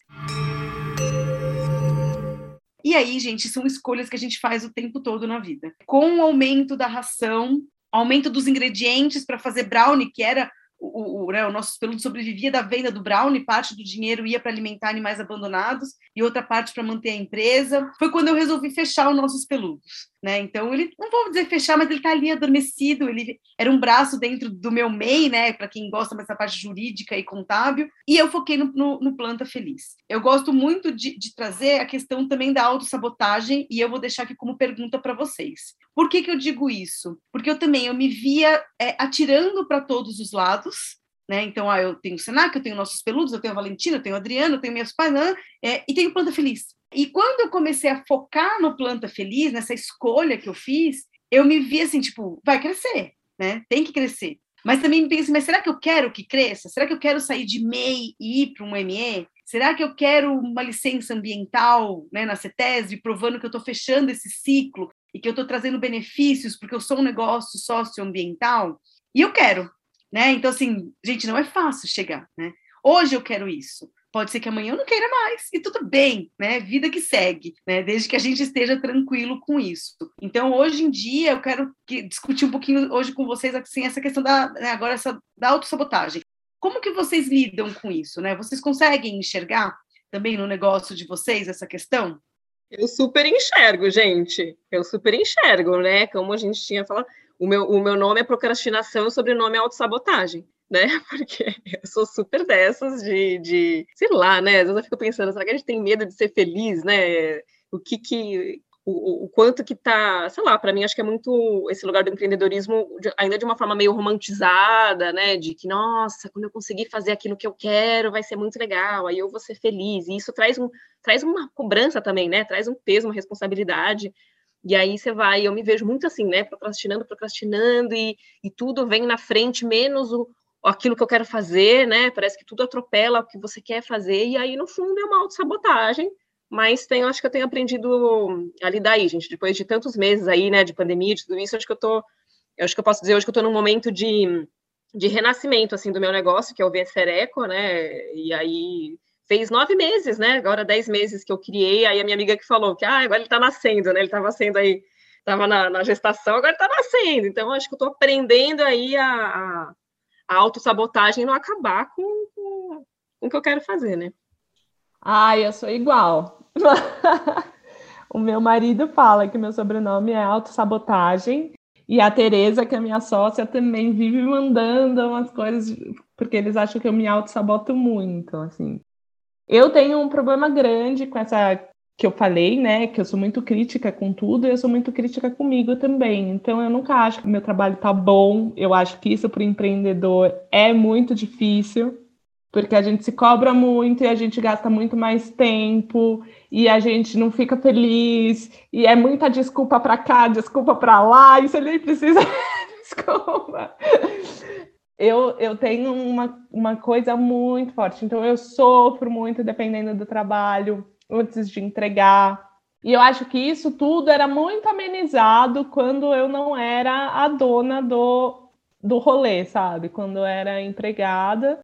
E aí, gente, são escolhas que a gente faz o tempo todo na vida. Com o aumento da ração, aumento dos ingredientes para fazer brownie, que era o, o, né, o nosso peludo sobrevivia da venda do brownie, parte do dinheiro ia para alimentar animais abandonados e outra parte para manter a empresa. Foi quando eu resolvi fechar os nossos peludos. Né? Então ele não vou dizer fechar, mas ele está ali adormecido. Ele era um braço dentro do meu MEI, né? Para quem gosta dessa parte jurídica e contábil. E eu foquei no, no, no Planta Feliz. Eu gosto muito de, de, trazer a questão também da autossabotagem e eu vou deixar aqui como pergunta para vocês. Por que, que eu digo isso? Porque eu também eu me via é, atirando para todos os lados. Né? Então, ah, eu tenho o Senac, eu tenho nossos peludos, eu tenho a Valentina, eu tenho a Adriana, eu tenho minhas pais, né? é, e tenho Planta Feliz. E quando eu comecei a focar no Planta Feliz, nessa escolha que eu fiz, eu me vi assim, tipo, vai crescer, né? Tem que crescer. Mas também me pensei, assim, mas será que eu quero que cresça? Será que eu quero sair de MEI e ir para um ME? Será que eu quero uma licença ambiental né, na CETESB, provando que eu estou fechando esse ciclo e que eu estou trazendo benefícios porque eu sou um negócio socioambiental? E eu quero, né? Então, assim, gente, não é fácil chegar, né? Hoje eu quero isso. Pode ser que amanhã eu não queira mais, e tudo bem, né? Vida que segue, né? Desde que a gente esteja tranquilo com isso. Então, hoje em dia, eu quero que, discutir um pouquinho hoje com vocês assim, essa questão da, né, agora essa, da autossabotagem. Como que vocês lidam com isso, né? Vocês conseguem enxergar também no negócio de vocês essa questão? Eu super enxergo, gente. Eu super enxergo, né? Como a gente tinha falado, o meu, o meu nome é procrastinação e o sobrenome é autossabotagem né? *laughs* Porque eu sou super dessas de, de, sei lá, né? Às vezes eu fico pensando, será que a gente tem medo de ser feliz, né? O que que o, o quanto que tá, sei lá, para mim acho que é muito esse lugar do empreendedorismo de, ainda de uma forma meio romantizada, né? De que, nossa, quando eu conseguir fazer aquilo que eu quero, vai ser muito legal, aí eu vou ser feliz. E isso traz, um, traz uma cobrança também, né? Traz um peso, uma responsabilidade. E aí você vai, eu me vejo muito assim, né? Procrastinando, procrastinando, e, e tudo vem na frente, menos o, aquilo que eu quero fazer, né? Parece que tudo atropela o que você quer fazer, e aí, no fundo, é uma autossabotagem. Mas tenho, acho que eu tenho aprendido a lidar aí, gente. Depois de tantos meses aí, né, de pandemia, de tudo isso, acho que eu tô. Eu acho que eu posso dizer hoje que eu tô num momento de, de renascimento, assim, do meu negócio, que é o Vencer Eco, né? E aí fez nove meses, né? Agora dez meses que eu criei. Aí a minha amiga que falou que, ah, agora ele tá nascendo, né? Ele tava sendo aí, tava na, na gestação, agora tá nascendo. Então, acho que eu tô aprendendo aí a, a a autossabotagem não acabar com, com, com, o que eu quero fazer, né? Ah, eu sou igual. *laughs* o meu marido fala que meu sobrenome é autossabotagem. E a Tereza, que é minha sócia, também vive mandando umas coisas, porque eles acham que eu me auto-saboto muito, assim. Eu tenho um problema grande com essa que eu falei, né, que eu sou muito crítica com tudo e eu sou muito crítica comigo também. Então eu nunca acho que meu trabalho tá bom. Eu acho que isso para o empreendedor é muito difícil, porque a gente se cobra muito e a gente gasta muito mais tempo e a gente não fica feliz e é muita desculpa para cá, desculpa para lá, e você nem precisa *laughs* desculpa. Eu, eu tenho uma, uma coisa muito forte, então eu sofro muito dependendo do trabalho antes de entregar. E eu acho que isso tudo era muito amenizado quando eu não era a dona do, do rolê, sabe? Quando eu era empregada.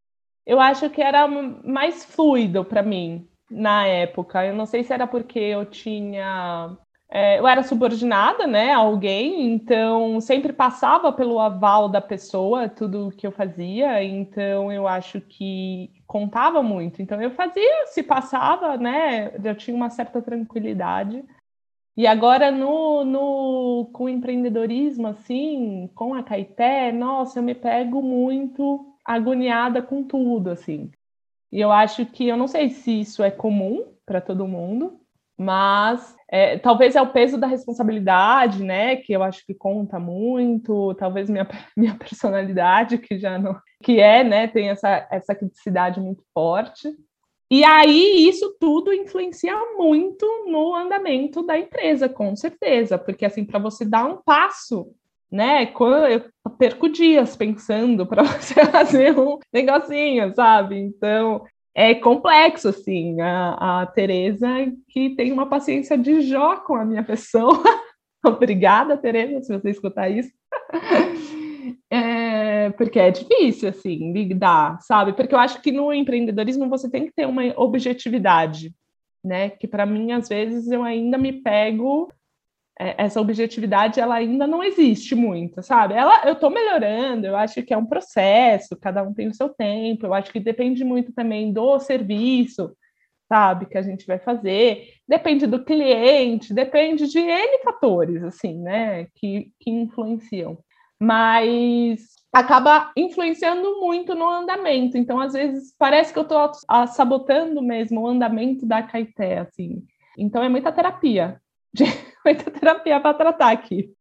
Eu acho que era mais fluido para mim na época. Eu não sei se era porque eu tinha é, eu era subordinada, né, a alguém, então sempre passava pelo aval da pessoa tudo que eu fazia, então eu acho que contava muito. Então eu fazia, se passava, né, eu tinha uma certa tranquilidade. E agora no, no com o empreendedorismo assim, com a Caeté, nossa, eu me pego muito agoniada com tudo, assim. E eu acho que eu não sei se isso é comum para todo mundo, mas é, talvez é o peso da responsabilidade, né? Que eu acho que conta muito, talvez minha, *laughs* minha personalidade, que já não. que é, né? Tem essa, essa criticidade muito forte. E aí, isso tudo influencia muito no andamento da empresa, com certeza, porque assim, para você dar um passo, né? Eu perco dias pensando para *laughs* você fazer um negocinho, sabe? Então, é complexo, assim. A, a Tereza, que tem uma paciência de Jó com a minha pessoa. *laughs* Obrigada, Tereza, se você escutar isso. *laughs* É, porque é difícil, assim, lidar, sabe? Porque eu acho que no empreendedorismo você tem que ter uma objetividade, né? Que para mim, às vezes, eu ainda me pego essa objetividade ela ainda não existe muito, sabe? Ela, eu estou melhorando, eu acho que é um processo, cada um tem o seu tempo, eu acho que depende muito também do serviço, sabe, que a gente vai fazer, depende do cliente, depende de N fatores, assim, né, que, que influenciam. Mas acaba influenciando muito no andamento, então às vezes parece que eu estou sabotando mesmo o andamento da Caeté, assim. Então é muita terapia, de *laughs* muita terapia para tratar aqui.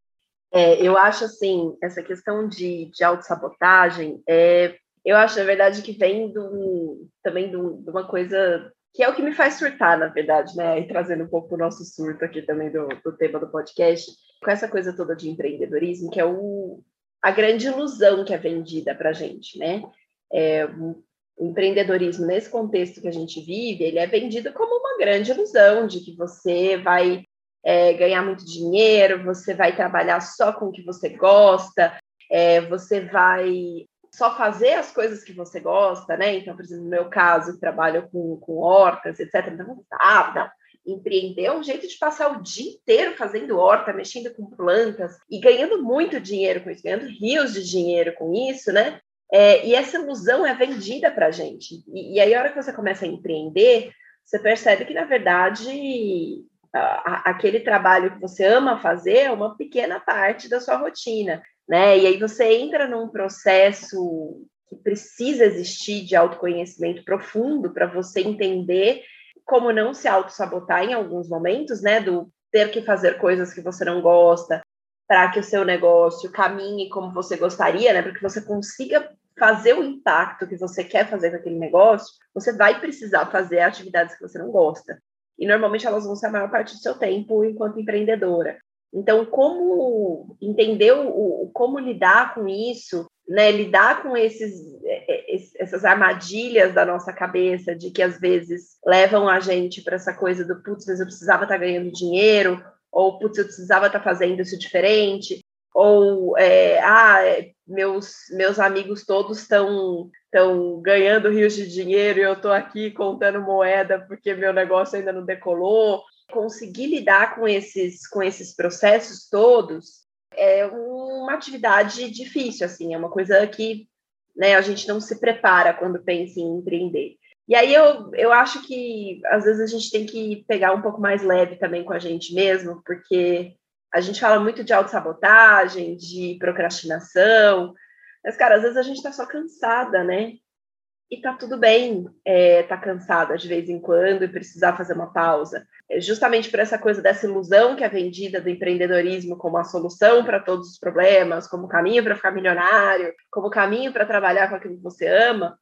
É, eu acho assim, essa questão de, de autossabotagem, é, eu acho, na verdade, que vem do, também do, de uma coisa que é o que me faz surtar, na verdade, né? E trazendo um pouco o nosso surto aqui também do, do tema do podcast, com essa coisa toda de empreendedorismo, que é o, a grande ilusão que é vendida para a gente, né? É, o empreendedorismo, nesse contexto que a gente vive, ele é vendido como uma grande ilusão de que você vai é, ganhar muito dinheiro, você vai trabalhar só com o que você gosta, é, você vai só fazer as coisas que você gosta, né? Então, por exemplo, no meu caso, trabalho com, com hortas, etc. Então, ah, não. Empreender é um jeito de passar o dia inteiro fazendo horta, mexendo com plantas e ganhando muito dinheiro com isso, ganhando rios de dinheiro com isso, né? É, e essa ilusão é vendida para a gente. E, e aí, a hora que você começa a empreender, você percebe que, na verdade, aquele trabalho que você ama fazer é uma pequena parte da sua rotina, né? E aí você entra num processo que precisa existir de autoconhecimento profundo para você entender como não se auto-sabotar em alguns momentos, né? Do ter que fazer coisas que você não gosta para que o seu negócio caminhe como você gostaria, né? Para que você consiga fazer o impacto que você quer fazer com aquele negócio, você vai precisar fazer atividades que você não gosta e normalmente elas vão ser a maior parte do seu tempo enquanto empreendedora. Então, como entender o, como lidar com isso, né? Lidar com esses, é, é, essas armadilhas da nossa cabeça de que às vezes levam a gente para essa coisa do putz, mas eu precisava estar tá ganhando dinheiro, ou putz, eu precisava estar tá fazendo isso diferente, ou é, ah, é, meus, meus amigos todos estão estão ganhando rios de dinheiro e eu estou aqui contando moeda porque meu negócio ainda não decolou. Conseguir lidar com esses, com esses processos todos é uma atividade difícil, assim, é uma coisa que né, a gente não se prepara quando pensa em empreender. E aí eu, eu acho que às vezes a gente tem que pegar um pouco mais leve também com a gente mesmo, porque a gente fala muito de autossabotagem, de procrastinação, mas, cara, às vezes a gente tá só cansada, né? E tá tudo bem é, tá cansada de vez em quando e precisar fazer uma pausa. É justamente por essa coisa dessa ilusão que é vendida do empreendedorismo como a solução para todos os problemas, como caminho para ficar milionário, como caminho para trabalhar com aquilo que você ama,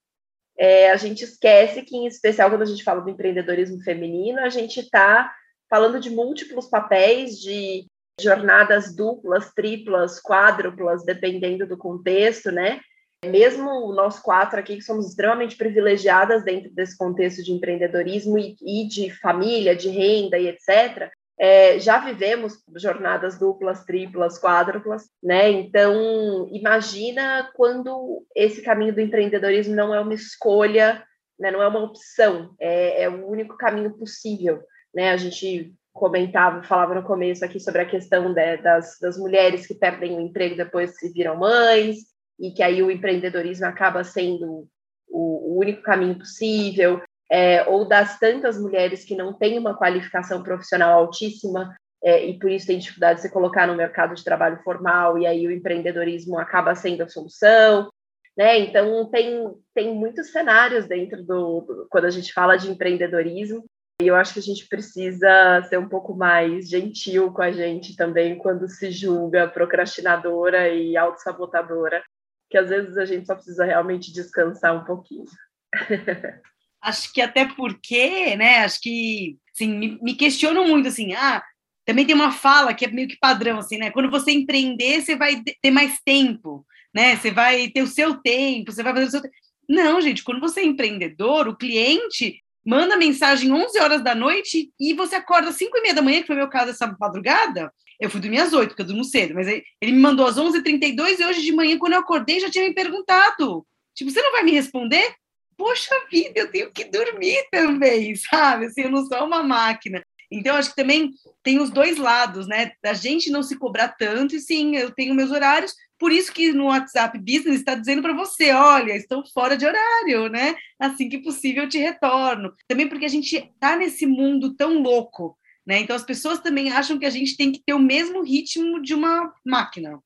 é, a gente esquece que, em especial, quando a gente fala do empreendedorismo feminino, a gente está falando de múltiplos papéis, de jornadas duplas, triplas, quádruplas, dependendo do contexto, né? Mesmo nós quatro aqui, que somos extremamente privilegiadas dentro desse contexto de empreendedorismo e, e de família, de renda e etc., é, já vivemos jornadas duplas, triplas, quádruplas, né? Então, imagina quando esse caminho do empreendedorismo não é uma escolha, né? não é uma opção, é, é o único caminho possível, né? A gente comentava, falava no começo aqui sobre a questão de, das, das mulheres que perdem o emprego depois que viram mães, e que aí o empreendedorismo acaba sendo o, o único caminho possível, é, ou das tantas mulheres que não têm uma qualificação profissional altíssima é, e por isso tem dificuldade de se colocar no mercado de trabalho formal, e aí o empreendedorismo acaba sendo a solução. Né? Então, tem, tem muitos cenários dentro do, do, quando a gente fala de empreendedorismo, e eu acho que a gente precisa ser um pouco mais gentil com a gente também quando se julga procrastinadora e autossabotadora, que às vezes a gente só precisa realmente descansar um pouquinho. *laughs* acho que até porque, né, acho que, assim, me, me questionam muito, assim, ah, também tem uma fala que é meio que padrão, assim, né, quando você empreender, você vai ter mais tempo, né, você vai ter o seu tempo, você vai fazer o seu tempo. Não, gente, quando você é empreendedor, o cliente manda mensagem 11 horas da noite e você acorda às 5 e meia da manhã, que foi meu caso essa madrugada. Eu fui dormir às 8, porque eu durmo cedo, mas ele me mandou às 11h32 e hoje de manhã, quando eu acordei, já tinha me perguntado. Tipo, você não vai me responder? Poxa vida, eu tenho que dormir também, *laughs* sabe? Assim, eu não sou uma máquina. Então, acho que também tem os dois lados, né? Da gente não se cobrar tanto, e sim, eu tenho meus horários, por isso que no WhatsApp Business está dizendo para você, olha, estou fora de horário, né? Assim que possível eu te retorno. Também porque a gente está nesse mundo tão louco, né? Então as pessoas também acham que a gente tem que ter o mesmo ritmo de uma máquina,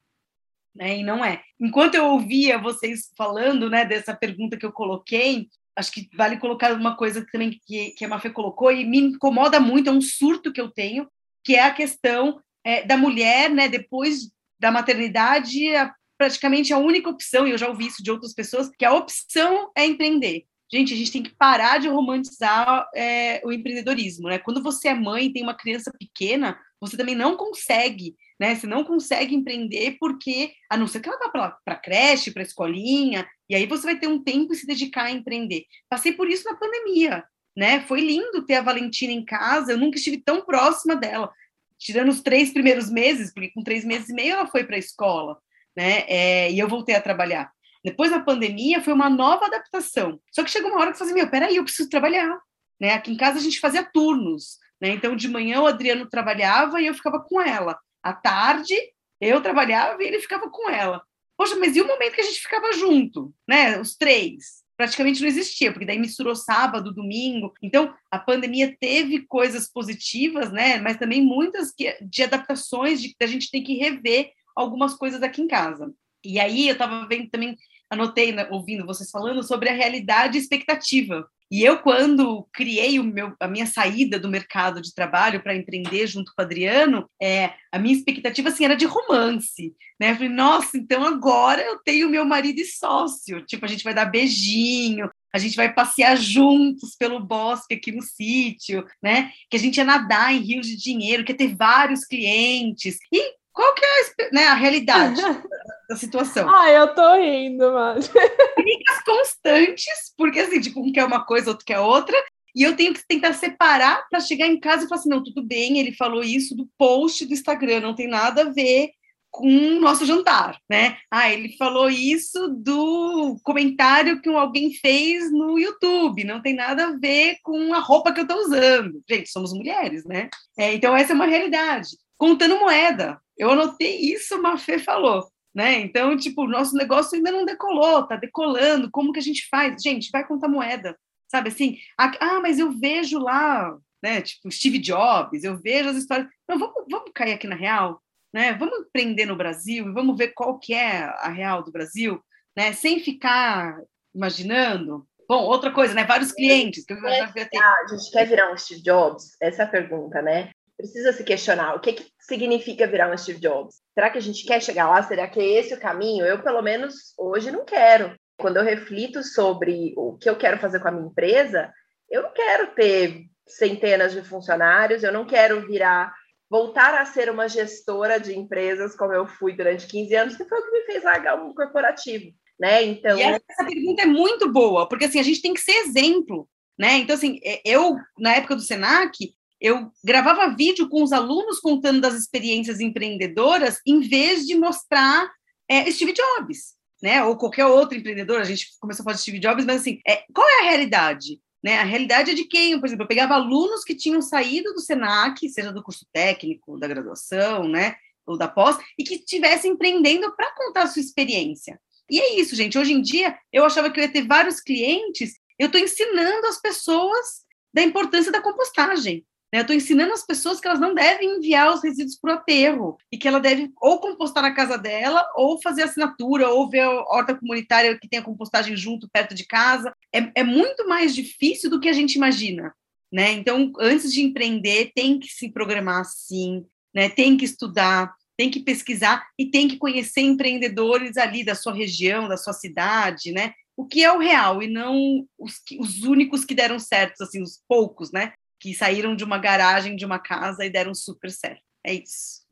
né? E não é. Enquanto eu ouvia vocês falando, né, dessa pergunta que eu coloquei, acho que vale colocar uma coisa também que, que a Mafê colocou e me incomoda muito, é um surto que eu tenho, que é a questão é, da mulher, né, depois da maternidade, a, praticamente a única opção, e eu já ouvi isso de outras pessoas, que a opção é empreender. Gente, a gente tem que parar de romantizar é, o empreendedorismo, né? Quando você é mãe e tem uma criança pequena, você também não consegue, né? Você não consegue empreender porque, a não ser que ela vá para creche, para escolinha, e aí você vai ter um tempo e se dedicar a empreender. Passei por isso na pandemia, né? Foi lindo ter a Valentina em casa, eu nunca estive tão próxima dela tirando os três primeiros meses, porque com três meses e meio ela foi para a escola, né? É, e eu voltei a trabalhar. Depois da pandemia foi uma nova adaptação. Só que chegou uma hora que eu falei, assim, meu, peraí, eu preciso trabalhar. Né? Aqui em casa a gente fazia turnos, né? Então de manhã o Adriano trabalhava e eu ficava com ela. À tarde eu trabalhava e ele ficava com ela. Poxa, mas e o momento que a gente ficava junto, né? Os três praticamente não existia, porque daí misturou sábado, domingo. Então, a pandemia teve coisas positivas, né? Mas também muitas que, de adaptações, de que a gente tem que rever algumas coisas aqui em casa. E aí eu estava vendo também, anotei, né, ouvindo vocês falando sobre a realidade e expectativa. E eu, quando criei meu, a minha saída do mercado de trabalho para empreender junto com o Adriano, é, a minha expectativa assim, era de romance. Né? Eu falei, nossa, então agora eu tenho meu marido e sócio. Tipo, a gente vai dar beijinho, a gente vai passear juntos pelo bosque aqui no sítio, né? Que a gente ia nadar em rios de dinheiro, que ia ter vários clientes. E qual que é né, a realidade *laughs* da situação? Ah, eu tô rindo, mas... *laughs* Brigas constantes, porque assim, tipo, um quer uma coisa, outro quer outra, e eu tenho que tentar separar para chegar em casa e falar assim, não, tudo bem, ele falou isso do post do Instagram, não tem nada a ver com o nosso jantar, né? Ah, ele falou isso do comentário que alguém fez no YouTube, não tem nada a ver com a roupa que eu estou usando. Gente, somos mulheres, né? É, então, essa é uma realidade. Contando moeda, eu anotei isso, a Mafê falou. Né? Então, tipo, o nosso negócio ainda não decolou, tá decolando, como que a gente faz? Gente, vai contar moeda, sabe assim? Ah, mas eu vejo lá, né, tipo, Steve Jobs, eu vejo as histórias. Não, vamos, vamos cair aqui na real, né? Vamos empreender no Brasil e vamos ver qual que é a real do Brasil, né? Sem ficar imaginando. Bom, outra coisa, né? Vários clientes. Que eu é, a gente quer virar um Steve Jobs? Essa é a pergunta, né? Precisa se questionar o que, que significa virar um Steve Jobs. Será que a gente quer chegar lá? Será que é esse o caminho? Eu, pelo menos, hoje não quero. Quando eu reflito sobre o que eu quero fazer com a minha empresa, eu não quero ter centenas de funcionários, eu não quero virar, voltar a ser uma gestora de empresas como eu fui durante 15 anos, que foi o que me fez largar um corporativo. Né? Então, e essa pergunta é muito boa, porque assim, a gente tem que ser exemplo. Né? Então, assim, é, eu, na época do SENAC, eu gravava vídeo com os alunos contando das experiências empreendedoras, em vez de mostrar é, Steve Jobs, né? Ou qualquer outro empreendedor. A gente começou a falar de Steve Jobs, mas assim, é, qual é a realidade? Né? A realidade é de quem? Por exemplo, eu pegava alunos que tinham saído do SENAC, seja do curso técnico, da graduação, né, ou da pós, e que estivessem empreendendo para contar a sua experiência. E é isso, gente. Hoje em dia, eu achava que eu ia ter vários clientes, eu estou ensinando as pessoas da importância da compostagem. Né? Eu estou ensinando as pessoas que elas não devem enviar os resíduos para o aterro e que ela deve ou compostar na casa dela, ou fazer assinatura, ou ver a horta comunitária que tem a compostagem junto, perto de casa. É, é muito mais difícil do que a gente imagina. Né? Então, antes de empreender, tem que se programar sim, né? tem que estudar, tem que pesquisar e tem que conhecer empreendedores ali da sua região, da sua cidade, né? O que é o real e não os, os únicos que deram certo, assim, os poucos, né? Que saíram de uma garagem de uma casa e deram super certo. É isso.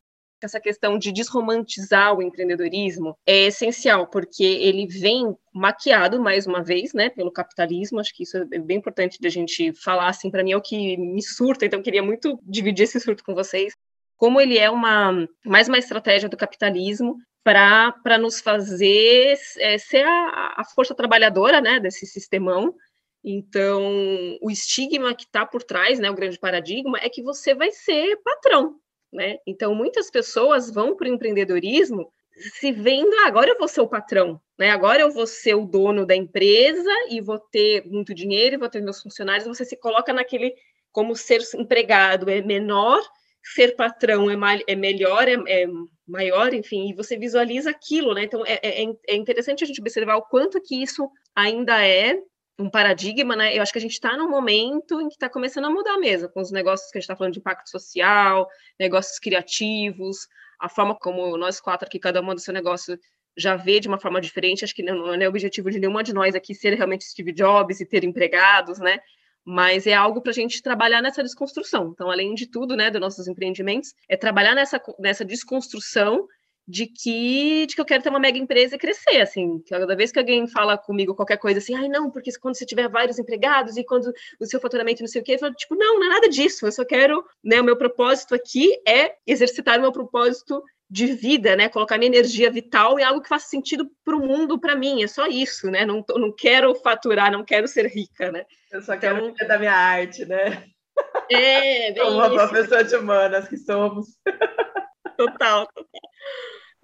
Essa questão de desromantizar o empreendedorismo é essencial, porque ele vem maquiado, mais uma vez, né, pelo capitalismo. Acho que isso é bem importante de a gente falar, assim, para mim é o que me surta, então queria muito dividir esse surto com vocês. Como ele é uma mais uma estratégia do capitalismo para nos fazer é, ser a, a força trabalhadora né, desse sistemão então, o estigma que está por trás, né, o grande paradigma, é que você vai ser patrão, né? Então, muitas pessoas vão para o empreendedorismo se vendo, ah, agora eu vou ser o patrão, né? Agora eu vou ser o dono da empresa e vou ter muito dinheiro e vou ter meus funcionários. Você se coloca naquele como ser empregado é menor, ser patrão é, é melhor, é, é, maior, enfim, e você visualiza aquilo, né? Então é, é, é interessante a gente observar o quanto que isso ainda é um paradigma, né? Eu acho que a gente está num momento em que está começando a mudar mesmo, com os negócios que a gente está falando de impacto social, negócios criativos, a forma como nós quatro aqui, cada uma do seu negócio já vê de uma forma diferente. Acho que não, é objetivo de nenhuma de nós aqui ser realmente Steve Jobs e ter empregados, né? Mas é algo para a gente trabalhar nessa desconstrução. Então, além de tudo, né, dos nossos empreendimentos, é trabalhar nessa, nessa desconstrução de que, de que eu quero ter uma mega empresa e crescer, assim, cada vez que alguém fala comigo qualquer coisa assim, ai não, porque quando você tiver vários empregados e quando o seu faturamento não sei o quê, eu falo, tipo, não, não é nada disso, eu só quero, né, o meu propósito aqui é exercitar o meu propósito de vida, né, colocar minha energia vital em algo que faça sentido para o mundo, para mim, é só isso, né, não, não quero faturar, não quero ser rica, né. Eu só quero então, viver da minha arte, né. É, bem Como uma boa pessoa de humanas que somos. Total, total.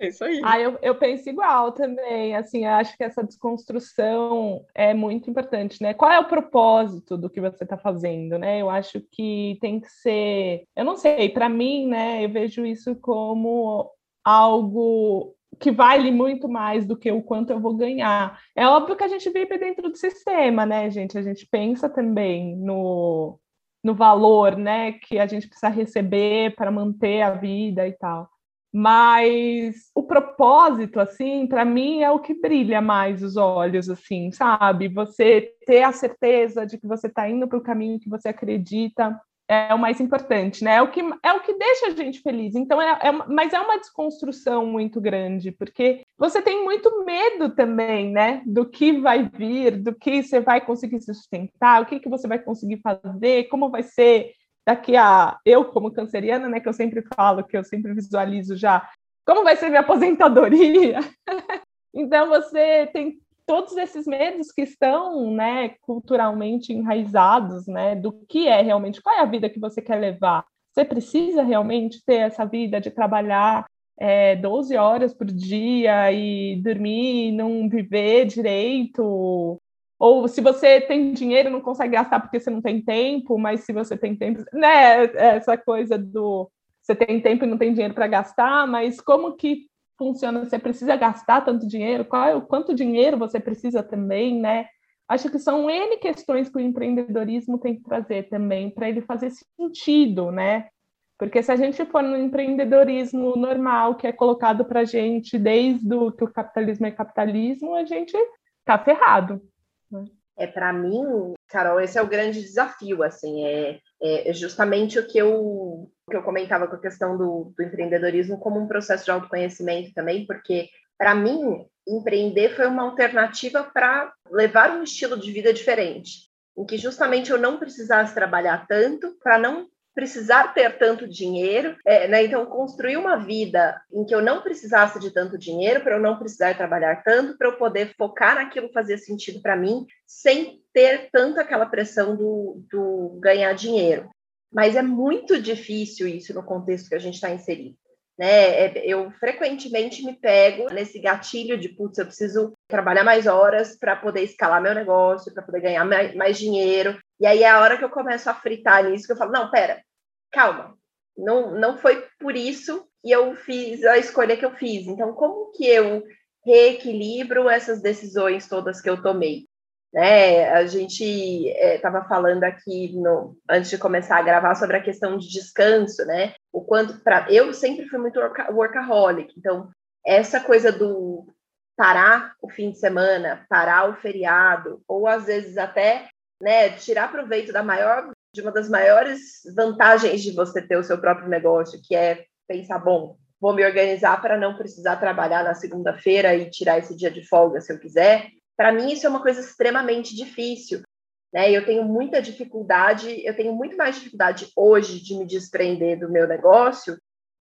É isso aí. Ah, eu, eu penso igual também. Assim, acho que essa desconstrução é muito importante, né? Qual é o propósito do que você está fazendo, né? Eu acho que tem que ser. Eu não sei, para mim, né? Eu vejo isso como algo que vale muito mais do que o quanto eu vou ganhar. É óbvio que a gente vive dentro do sistema, né, gente? A gente pensa também no, no valor, né, que a gente precisa receber para manter a vida e tal. Mas o propósito, assim, para mim é o que brilha mais os olhos, assim, sabe? Você ter a certeza de que você está indo para o caminho que você acredita é o mais importante, né? É o que, é o que deixa a gente feliz. Então, é, é, mas é uma desconstrução muito grande, porque você tem muito medo também, né? Do que vai vir, do que você vai conseguir se sustentar, o que, que você vai conseguir fazer, como vai ser daqui a eu como canceriana, né, que eu sempre falo, que eu sempre visualizo já, como vai ser minha aposentadoria? *laughs* então você tem todos esses medos que estão, né, culturalmente enraizados, né, do que é realmente, qual é a vida que você quer levar? Você precisa realmente ter essa vida de trabalhar é, 12 horas por dia e dormir, não viver direito, ou se você tem dinheiro não consegue gastar porque você não tem tempo, mas se você tem tempo, né, essa coisa do você tem tempo e não tem dinheiro para gastar, mas como que funciona? Você precisa gastar tanto dinheiro? Qual é o quanto dinheiro você precisa também, né? Acho que são N questões que o empreendedorismo tem que trazer também para ele fazer sentido, né? Porque se a gente for no empreendedorismo normal que é colocado para a gente desde o que o capitalismo é capitalismo, a gente tá ferrado. É para mim, Carol, esse é o grande desafio, assim, é, é justamente o que eu, que eu comentava com a questão do, do empreendedorismo como um processo de autoconhecimento também, porque para mim empreender foi uma alternativa para levar um estilo de vida diferente, em que justamente eu não precisasse trabalhar tanto para não precisar ter tanto dinheiro, é, né? Então, construir uma vida em que eu não precisasse de tanto dinheiro, para eu não precisar trabalhar tanto, para eu poder focar naquilo que fazia sentido para mim, sem ter tanto aquela pressão do, do ganhar dinheiro. Mas é muito difícil isso no contexto que a gente está inserido. Né? É, eu frequentemente me pego nesse gatilho de, putz, eu preciso trabalhar mais horas para poder escalar meu negócio, para poder ganhar mais, mais, dinheiro. E aí é a hora que eu começo a fritar nisso, que eu falo, não, pera, calma, não, não foi por isso que eu fiz a escolha que eu fiz. Então, como que eu reequilibro essas decisões todas que eu tomei? Né? A gente estava é, falando aqui no, antes de começar a gravar sobre a questão de descanso, né? O quanto para eu sempre fui muito workaholic, então essa coisa do parar o fim de semana, parar o feriado, ou às vezes até né, tirar proveito da maior de uma das maiores vantagens de você ter o seu próprio negócio, que é pensar, bom, vou me organizar para não precisar trabalhar na segunda-feira e tirar esse dia de folga se eu quiser. Para mim, isso é uma coisa extremamente difícil. Né? Eu tenho muita dificuldade, eu tenho muito mais dificuldade hoje de me desprender do meu negócio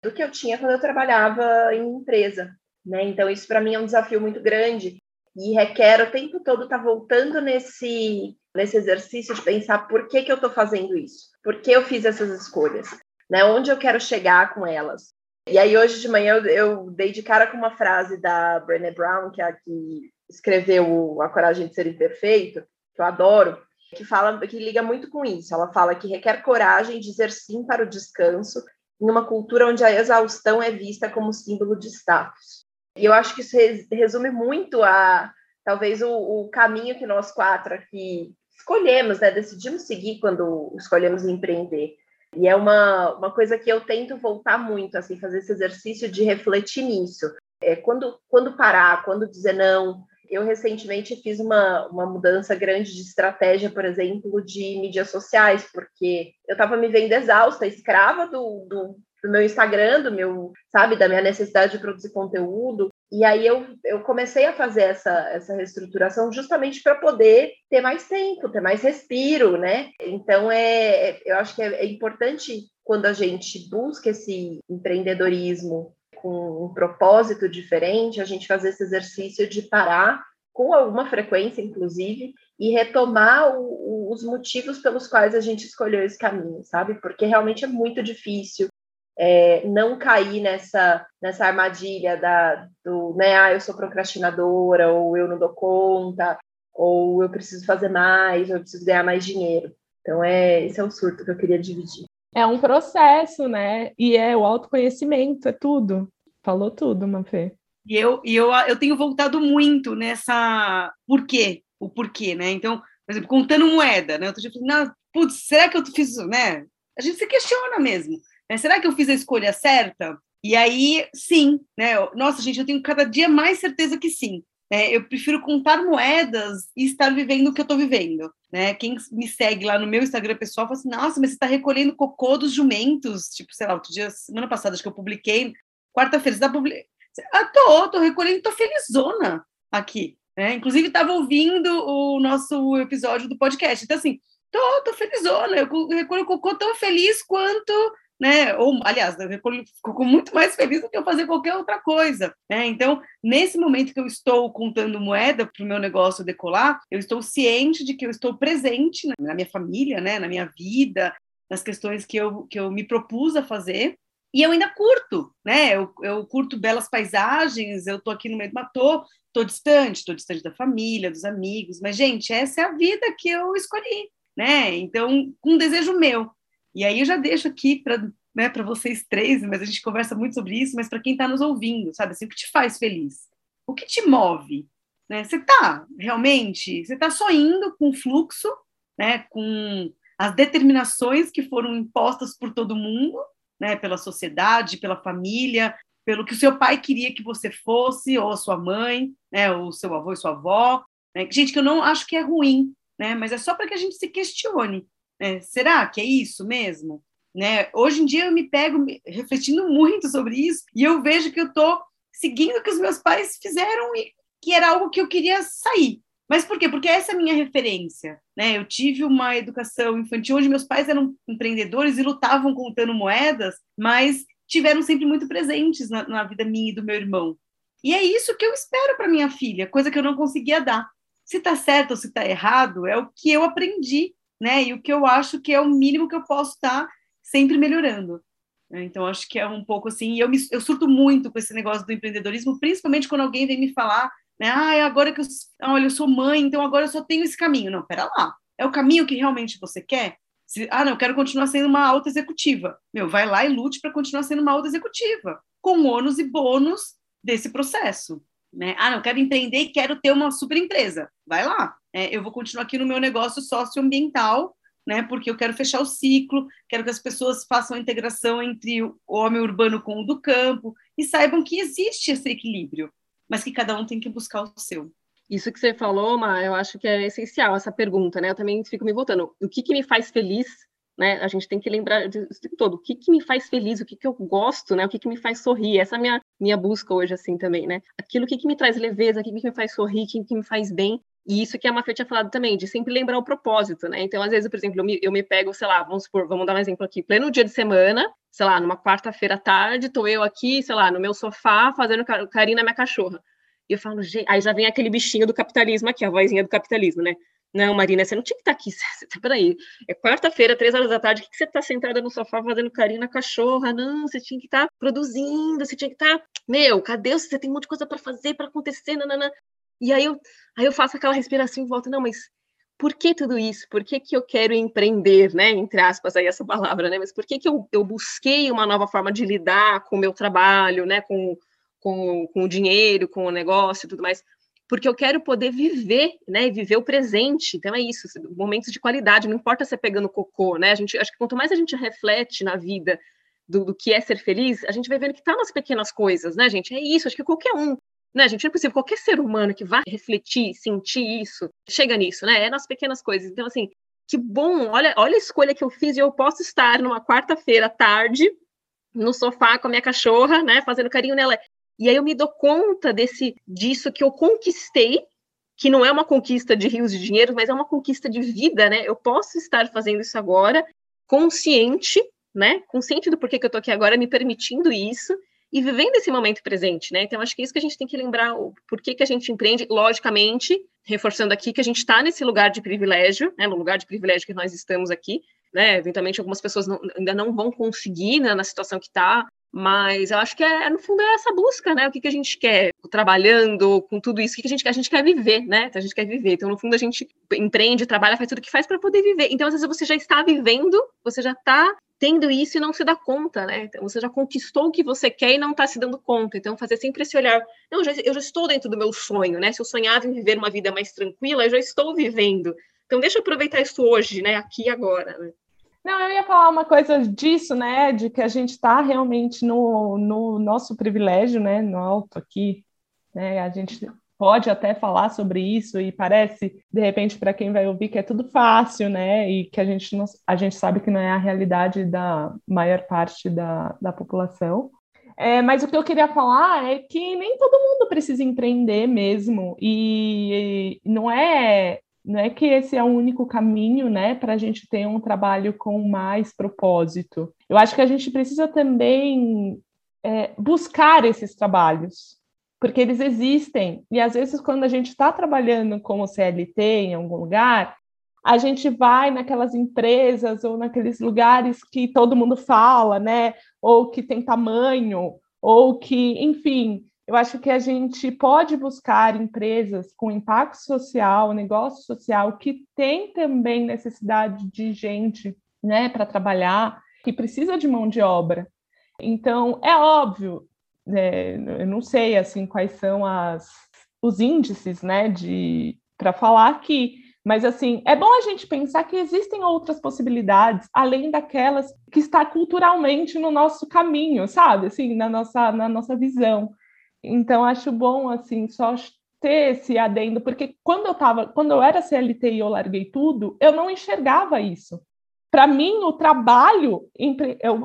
do que eu tinha quando eu trabalhava em empresa. Né? Então, isso para mim é um desafio muito grande e requer o tempo todo estar tá voltando nesse, nesse exercício de pensar por que, que eu estou fazendo isso, por que eu fiz essas escolhas, né? onde eu quero chegar com elas. E aí, hoje de manhã, eu, eu dei de cara com uma frase da Brené Brown, que é a que escreveu A Coragem de Ser Imperfeito, que eu adoro, que fala que liga muito com isso. Ela fala que requer coragem dizer sim para o descanso em uma cultura onde a exaustão é vista como símbolo de status. E eu acho que isso resume muito a talvez o, o caminho que nós quatro aqui escolhemos, né? Decidimos seguir quando escolhemos empreender. E é uma, uma coisa que eu tento voltar muito, assim, fazer esse exercício de refletir nisso. É, quando, quando parar, quando dizer não. Eu recentemente fiz uma, uma mudança grande de estratégia, por exemplo, de mídias sociais, porque eu estava me vendo exausta, escrava do, do, do meu Instagram, do meu, sabe, da minha necessidade de produzir conteúdo. E aí eu, eu comecei a fazer essa, essa reestruturação justamente para poder ter mais tempo, ter mais respiro, né? Então é, é eu acho que é, é importante quando a gente busca esse empreendedorismo com um propósito diferente, a gente fazer esse exercício de parar com alguma frequência, inclusive, e retomar o, o, os motivos pelos quais a gente escolheu esse caminho, sabe? Porque realmente é muito difícil é, não cair nessa, nessa armadilha da, do, né, ah, eu sou procrastinadora, ou eu não dou conta, ou eu preciso fazer mais, ou eu preciso ganhar mais dinheiro. Então, é, esse é o surto que eu queria dividir. É um processo, né? E é o autoconhecimento, é tudo. Falou tudo, Mafê. E eu, e eu, eu tenho voltado muito nessa porquê, o porquê, né? Então, por exemplo, contando moeda, né? Eu tô tipo, não, putz, será que eu fiz, né? A gente se questiona mesmo. Né? Será que eu fiz a escolha certa? E aí, sim, né? Nossa, gente, eu tenho cada dia mais certeza que sim. É, eu prefiro contar moedas e estar vivendo o que eu estou vivendo. Né? Quem me segue lá no meu Instagram pessoal fala assim: nossa, mas você está recolhendo cocô dos jumentos. Tipo, sei lá, outro dia, semana passada, acho que eu publiquei, quarta-feira, você está publicando. Ah, tô, tô recolhendo, tô felizona aqui. Né? Inclusive, estava ouvindo o nosso episódio do podcast. Então, assim, tô, tô felizona. Eu recolho cocô tão feliz quanto né? Ou, aliás, eu fico muito mais feliz do que eu fazer qualquer outra coisa, né? Então, nesse momento que eu estou contando moeda para o meu negócio decolar, eu estou ciente de que eu estou presente na minha família, né? Na minha vida, nas questões que eu, que eu me propus a fazer. E eu ainda curto, né? Eu, eu curto belas paisagens, eu estou aqui no meio do mato, estou distante, estou distante da família, dos amigos, mas, gente, essa é a vida que eu escolhi, né? Então, um desejo meu. E aí eu já deixo aqui para né, para vocês três, mas a gente conversa muito sobre isso, mas para quem está nos ouvindo, sabe? Assim, o que te faz feliz? O que te move? Né? Você está realmente, você está só indo com o fluxo, né, com as determinações que foram impostas por todo mundo, né, pela sociedade, pela família, pelo que o seu pai queria que você fosse, ou a sua mãe, né, ou seu avô e sua avó. Né? Gente, que eu não acho que é ruim, né, mas é só para que a gente se questione. É, será que é isso mesmo? Né? Hoje em dia eu me pego refletindo muito sobre isso e eu vejo que eu estou seguindo o que os meus pais fizeram e que era algo que eu queria sair. Mas por quê? Porque essa é a minha referência, né? Eu tive uma educação infantil onde meus pais eram empreendedores e lutavam contando moedas, mas tiveram sempre muito presentes na, na vida minha e do meu irmão. E é isso que eu espero para minha filha, coisa que eu não conseguia dar. Se está certo ou se está errado, é o que eu aprendi, né? E o que eu acho que é o mínimo que eu posso estar tá sempre melhorando. Então, acho que é um pouco assim. E eu, me, eu surto muito com esse negócio do empreendedorismo, principalmente quando alguém vem me falar né? Ah, agora que eu, olha, eu sou mãe, então agora eu só tenho esse caminho. Não, pera lá. É o caminho que realmente você quer? Se, ah, não, eu quero continuar sendo uma alta executiva. Meu, vai lá e lute para continuar sendo uma alta executiva, com ônus e bônus desse processo. Né? Ah, não, eu quero empreender e quero ter uma super empresa. Vai lá. É, eu vou continuar aqui no meu negócio socioambiental, né? Porque eu quero fechar o ciclo, quero que as pessoas façam a integração entre o homem urbano com o do campo e saibam que existe esse equilíbrio mas que cada um tem que buscar o seu. Isso que você falou, Ma, eu acho que é essencial essa pergunta, né? Eu também fico me voltando. O que, que me faz feliz, né? A gente tem que lembrar de todo. O que, que me faz feliz? O que, que eu gosto, né? O que, que me faz sorrir? Essa é a minha, minha busca hoje, assim, também, né? Aquilo que, que me traz leveza, o que, me faz sorrir, que, que me faz bem. E isso que a Mafia tinha falado também, de sempre lembrar o propósito, né? Então, às vezes, por exemplo, eu me, eu me pego, sei lá, vamos supor, vamos dar um exemplo aqui, pleno dia de semana, sei lá, numa quarta-feira à tarde, tô eu aqui, sei lá, no meu sofá, fazendo carinho na minha cachorra. E eu falo, gente, aí já vem aquele bichinho do capitalismo aqui, a vozinha do capitalismo, né? Não, Marina, você não tinha que estar *laughs* tá aqui. Você, peraí, é quarta-feira, três horas da tarde, o que, você está sentada no sofá fazendo carinho na cachorra? Não, você tinha que estar tá produzindo, você tinha que estar. Tá... Meu, cadê você? Tem um monte de coisa para fazer, para acontecer, nanana. E aí eu, aí eu faço aquela respiração e volto, não, mas por que tudo isso? Por que, que eu quero empreender, né? Entre aspas, aí essa palavra, né? Mas por que, que eu, eu busquei uma nova forma de lidar com o meu trabalho, né? Com com, com o dinheiro, com o negócio e tudo mais, porque eu quero poder viver, né, viver o presente. Então é isso, momentos de qualidade, não importa se é pegando cocô, né? A gente acho que quanto mais a gente reflete na vida do, do que é ser feliz, a gente vai vendo que tá nas pequenas coisas, né, gente? É isso, acho que qualquer um né, gente? Não é possível qualquer ser humano que vá refletir, sentir isso, chega nisso, né? É nas pequenas coisas. Então, assim, que bom, olha, olha a escolha que eu fiz e eu posso estar numa quarta-feira à tarde no sofá com a minha cachorra, né, fazendo carinho nela. E aí eu me dou conta desse disso que eu conquistei, que não é uma conquista de rios de dinheiro, mas é uma conquista de vida, né? Eu posso estar fazendo isso agora, consciente, né? Consciente do porquê que eu tô aqui agora, me permitindo isso e vivendo esse momento presente, né? Então acho que é isso que a gente tem que lembrar, o porquê que a gente empreende, logicamente, reforçando aqui que a gente está nesse lugar de privilégio, né? No lugar de privilégio que nós estamos aqui, né? Eventualmente algumas pessoas não, ainda não vão conseguir né, na situação que está, mas eu acho que é, no fundo é essa busca, né? O que, que a gente quer trabalhando com tudo isso, o que, que a gente quer? A gente quer viver, né? Então, a gente quer viver. Então, no fundo, a gente empreende, trabalha, faz tudo o que faz para poder viver. Então, às vezes, você já está vivendo, você já está tendo isso e não se dá conta, né? Então, você já conquistou o que você quer e não está se dando conta. Então, fazer sempre esse olhar. Não, eu já, eu já estou dentro do meu sonho, né? Se eu sonhava em viver uma vida mais tranquila, eu já estou vivendo. Então, deixa eu aproveitar isso hoje, né? Aqui e agora. Né? Não, eu ia falar uma coisa disso, né? De que a gente está realmente no, no nosso privilégio, né? No alto aqui, né? A gente pode até falar sobre isso e parece, de repente, para quem vai ouvir que é tudo fácil, né? E que a gente, não, a gente sabe que não é a realidade da maior parte da, da população. É, mas o que eu queria falar é que nem todo mundo precisa empreender mesmo, e, e não é não é que esse é o único caminho, né, para a gente ter um trabalho com mais propósito. Eu acho que a gente precisa também é, buscar esses trabalhos, porque eles existem. E às vezes, quando a gente está trabalhando como CLT em algum lugar, a gente vai naquelas empresas ou naqueles lugares que todo mundo fala, né, ou que tem tamanho, ou que, enfim, eu acho que a gente pode buscar empresas com impacto social, negócio social, que tem também necessidade de gente né, para trabalhar, que precisa de mão de obra. Então, é óbvio, é, eu não sei assim quais são as, os índices né, de para falar aqui, mas assim, é bom a gente pensar que existem outras possibilidades além daquelas que está culturalmente no nosso caminho, sabe? Assim, na nossa na nossa visão. Então acho bom assim só ter esse adendo, porque quando eu tava, quando eu era CLT e eu larguei tudo, eu não enxergava isso. Para mim, o trabalho,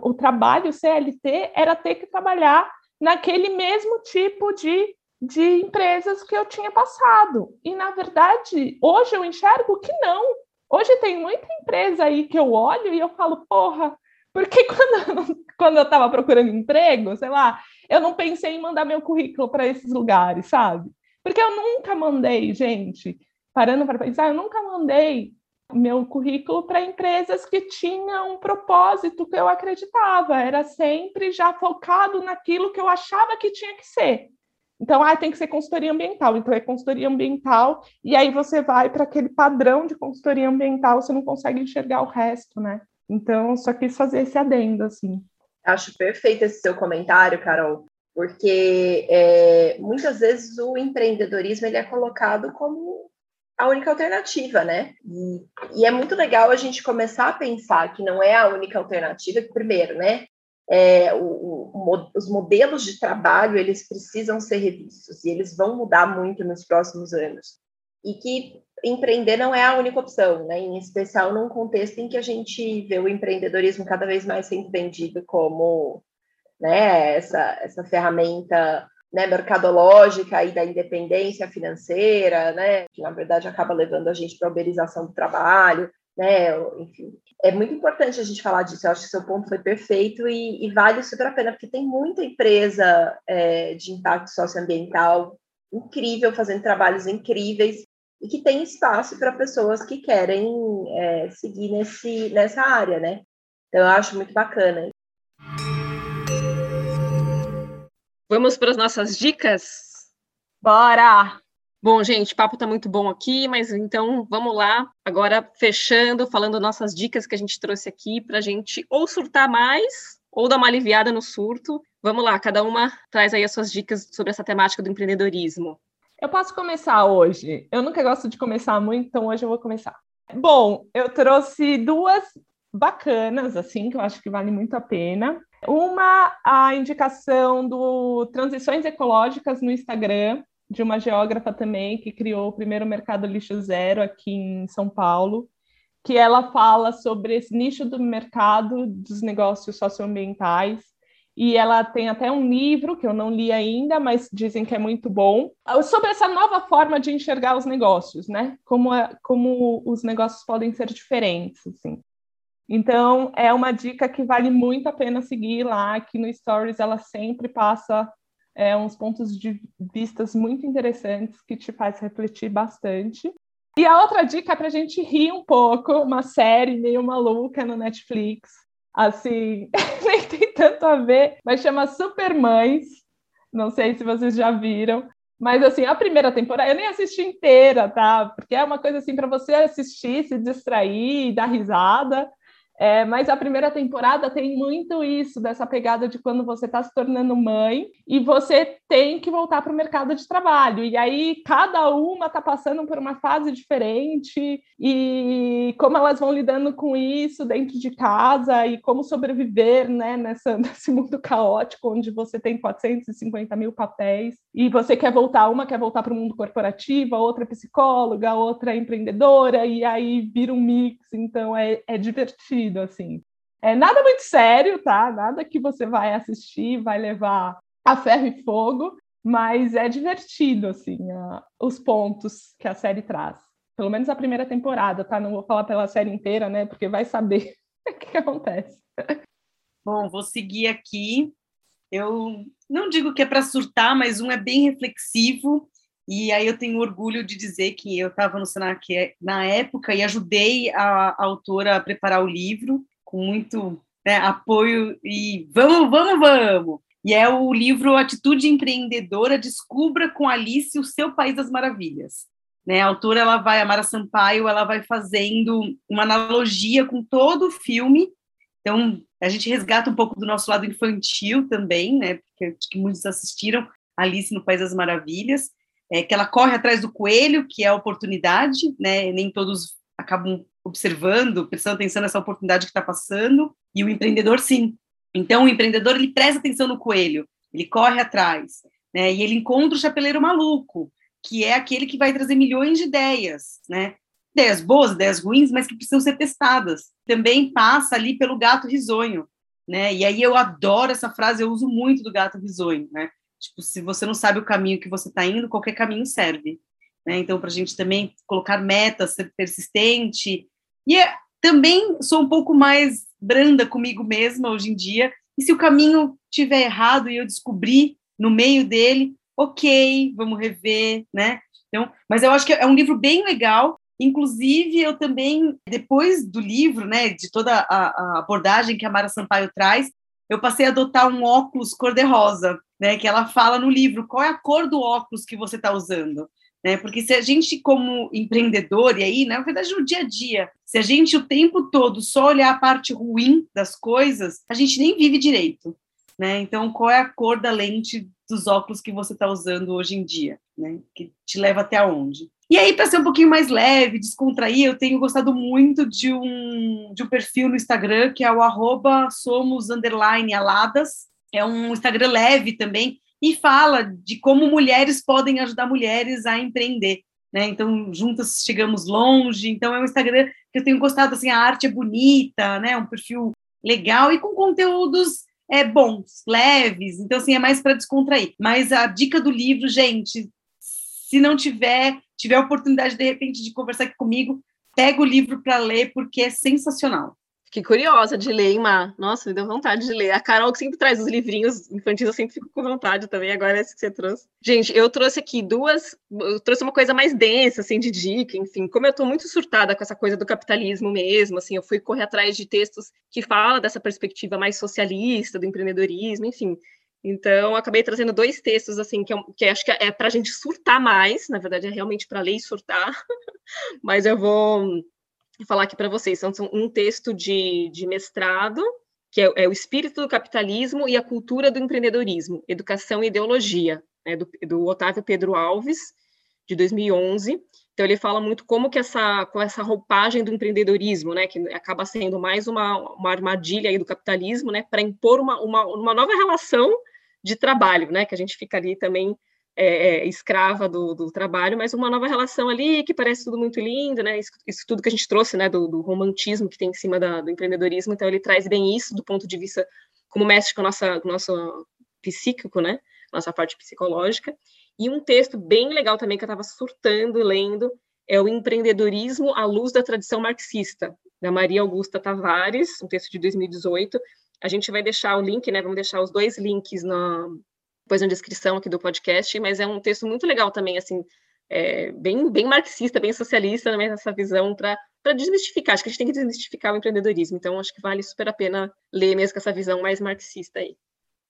o trabalho CLT era ter que trabalhar naquele mesmo tipo de de empresas que eu tinha passado. E, na verdade, hoje eu enxergo que não. Hoje tem muita empresa aí que eu olho e eu falo, porra, porque quando, *laughs* quando eu estava procurando emprego, sei lá, eu não pensei em mandar meu currículo para esses lugares, sabe? Porque eu nunca mandei, gente, parando para pensar, eu nunca mandei meu currículo para empresas que tinham um propósito que eu acreditava, era sempre já focado naquilo que eu achava que tinha que ser. Então, ah, tem que ser consultoria ambiental, então é consultoria ambiental, e aí você vai para aquele padrão de consultoria ambiental, você não consegue enxergar o resto, né? Então, só quis fazer esse adendo, assim. Acho perfeito esse seu comentário, Carol, porque é, muitas vezes o empreendedorismo ele é colocado como a única alternativa, né? E, e, é muito legal a gente começar a pensar que não é a única alternativa, que primeiro, né? É, o, o, os modelos de trabalho eles precisam ser revistos e eles vão mudar muito nos próximos anos e que empreender não é a única opção, né? Em especial num contexto em que a gente vê o empreendedorismo cada vez mais sendo vendido como, né, essa essa ferramenta né, mercadológica e da independência financeira, né, que na verdade acaba levando a gente para a uberização do trabalho, né, enfim. É muito importante a gente falar disso, eu acho que seu ponto foi perfeito e, e vale super a pena, porque tem muita empresa é, de impacto socioambiental incrível, fazendo trabalhos incríveis, e que tem espaço para pessoas que querem é, seguir nesse, nessa área, né? Então, eu acho muito bacana. Vamos para as nossas dicas? Bora! Bom, gente, o papo está muito bom aqui, mas então vamos lá. Agora, fechando, falando nossas dicas que a gente trouxe aqui para a gente ou surtar mais ou dar uma aliviada no surto. Vamos lá, cada uma traz aí as suas dicas sobre essa temática do empreendedorismo. Eu posso começar hoje. Eu nunca gosto de começar muito, então hoje eu vou começar. Bom, eu trouxe duas bacanas, assim, que eu acho que vale muito a pena. Uma, a indicação do Transições Ecológicas no Instagram, de uma geógrafa também, que criou o primeiro mercado lixo zero aqui em São Paulo, que ela fala sobre esse nicho do mercado dos negócios socioambientais. E ela tem até um livro que eu não li ainda, mas dizem que é muito bom, sobre essa nova forma de enxergar os negócios, né? Como, é, como os negócios podem ser diferentes, assim. Então, é uma dica que vale muito a pena seguir lá, aqui no Stories ela sempre passa é, uns pontos de vistas muito interessantes que te faz refletir bastante. E a outra dica é para a gente rir um pouco, uma série meio maluca no Netflix, assim, *laughs* nem tem tanto a ver, mas chama Supermães, não sei se vocês já viram, mas assim, a primeira temporada eu nem assisti inteira, tá? Porque é uma coisa assim para você assistir, se distrair, dar risada, é, mas a primeira temporada tem muito isso, dessa pegada de quando você está se tornando mãe e você tem que voltar para o mercado de trabalho. E aí cada uma está passando por uma fase diferente e como elas vão lidando com isso dentro de casa e como sobreviver né, nessa, *laughs* nesse mundo caótico onde você tem 450 mil papéis e você quer voltar, uma quer voltar para o mundo corporativo, a outra é psicóloga, a outra é empreendedora, e aí vira um mix, então é, é divertido divertido, assim. É nada muito sério, tá? Nada que você vai assistir, vai levar a ferro e fogo, mas é divertido, assim, a, os pontos que a série traz. Pelo menos a primeira temporada, tá? Não vou falar pela série inteira, né? Porque vai saber *laughs* o que, que acontece. Bom, vou seguir aqui. Eu não digo que é para surtar, mas um é bem reflexivo. E aí eu tenho orgulho de dizer que eu estava no Senac na época e ajudei a, a autora a preparar o livro com muito né, apoio e vamos, vamos, vamos. E é o livro Atitude Empreendedora, Descubra com Alice o Seu País das Maravilhas. Né, a autora, ela vai, a Mara Sampaio, ela vai fazendo uma analogia com todo o filme. Então, a gente resgata um pouco do nosso lado infantil também, né, porque acho que muitos assistiram Alice no País das Maravilhas é, que ela corre atrás do coelho, que é a oportunidade, né? Nem todos acabam observando, prestando atenção nessa oportunidade que está passando, e o empreendedor sim. Então, o empreendedor ele presta atenção no coelho, ele corre atrás, né? E ele encontra o chapeleiro maluco, que é aquele que vai trazer milhões de ideias, né? Ideias boas, ideias ruins, mas que precisam ser testadas. Também passa ali pelo gato risonho, né? E aí eu adoro essa frase, eu uso muito do gato risonho, né? Tipo, se você não sabe o caminho que você está indo, qualquer caminho serve. Né? Então, para a gente também colocar metas, ser persistente. E é, também sou um pouco mais branda comigo mesma hoje em dia. E se o caminho tiver errado e eu descobrir no meio dele, ok, vamos rever, né? Então, mas eu acho que é um livro bem legal. Inclusive, eu também, depois do livro, né, de toda a, a abordagem que a Mara Sampaio traz, eu passei a adotar um óculos cor-de-rosa, né, que ela fala no livro qual é a cor do óculos que você está usando. Né? Porque se a gente, como empreendedor, e aí, na verdade, no dia a dia, se a gente o tempo todo só olhar a parte ruim das coisas, a gente nem vive direito. Né? Então, qual é a cor da lente dos óculos que você está usando hoje em dia? Né? Que te leva até onde? E aí, para ser um pouquinho mais leve, descontrair, eu tenho gostado muito de um, de um perfil no Instagram, que é o arroba somos aladas. É um Instagram leve também, e fala de como mulheres podem ajudar mulheres a empreender. Né? Então, juntas chegamos longe. Então, é um Instagram que eu tenho gostado, assim, a arte é bonita, né? Um perfil legal e com conteúdos é, bons, leves. Então, assim, é mais para descontrair. Mas a dica do livro, gente, se não tiver, tiver a oportunidade, de repente, de conversar aqui comigo, pega o livro para ler, porque é sensacional. Fiquei curiosa de ler, hein, Mar? Nossa, me deu vontade de ler. A Carol que sempre traz os livrinhos infantis, eu sempre fico com vontade também, agora é esse que você trouxe. Gente, eu trouxe aqui duas, eu trouxe uma coisa mais densa, assim, de dica, enfim. Como eu tô muito surtada com essa coisa do capitalismo mesmo, assim, eu fui correr atrás de textos que falam dessa perspectiva mais socialista, do empreendedorismo, enfim. Então, acabei trazendo dois textos, assim, que, eu, que acho que é para a gente surtar mais, na verdade, é realmente para ler e surtar, *laughs* mas eu vou falar aqui para vocês. São, são, um texto de, de mestrado, que é, é, o espírito do capitalismo e a cultura do empreendedorismo, educação e ideologia, né, do, do, Otávio Pedro Alves, de 2011. Então ele fala muito como que essa, com essa roupagem do empreendedorismo, né, que acaba sendo mais uma, uma armadilha do capitalismo, né, para impor uma, uma, uma nova relação de trabalho, né, que a gente fica ali também é, é, escrava do, do, trabalho, mas uma nova relação ali que parece tudo muito lindo, né? Isso, isso tudo que a gente trouxe, né, do, do, romantismo que tem em cima da, do empreendedorismo. Então ele traz bem isso do ponto de vista como mexe com nossa, nosso psíquico, né? Nossa parte psicológica. E um texto bem legal também que eu estava surtando lendo é o empreendedorismo à luz da tradição marxista da Maria Augusta Tavares, um texto de 2018. A gente vai deixar o link, né? Vamos deixar os dois links na, depois na descrição aqui do podcast, mas é um texto muito legal também, assim, é, bem, bem marxista, bem socialista, também essa visão para desmistificar. Acho que a gente tem que desmistificar o empreendedorismo, então acho que vale super a pena ler mesmo com essa visão mais marxista aí.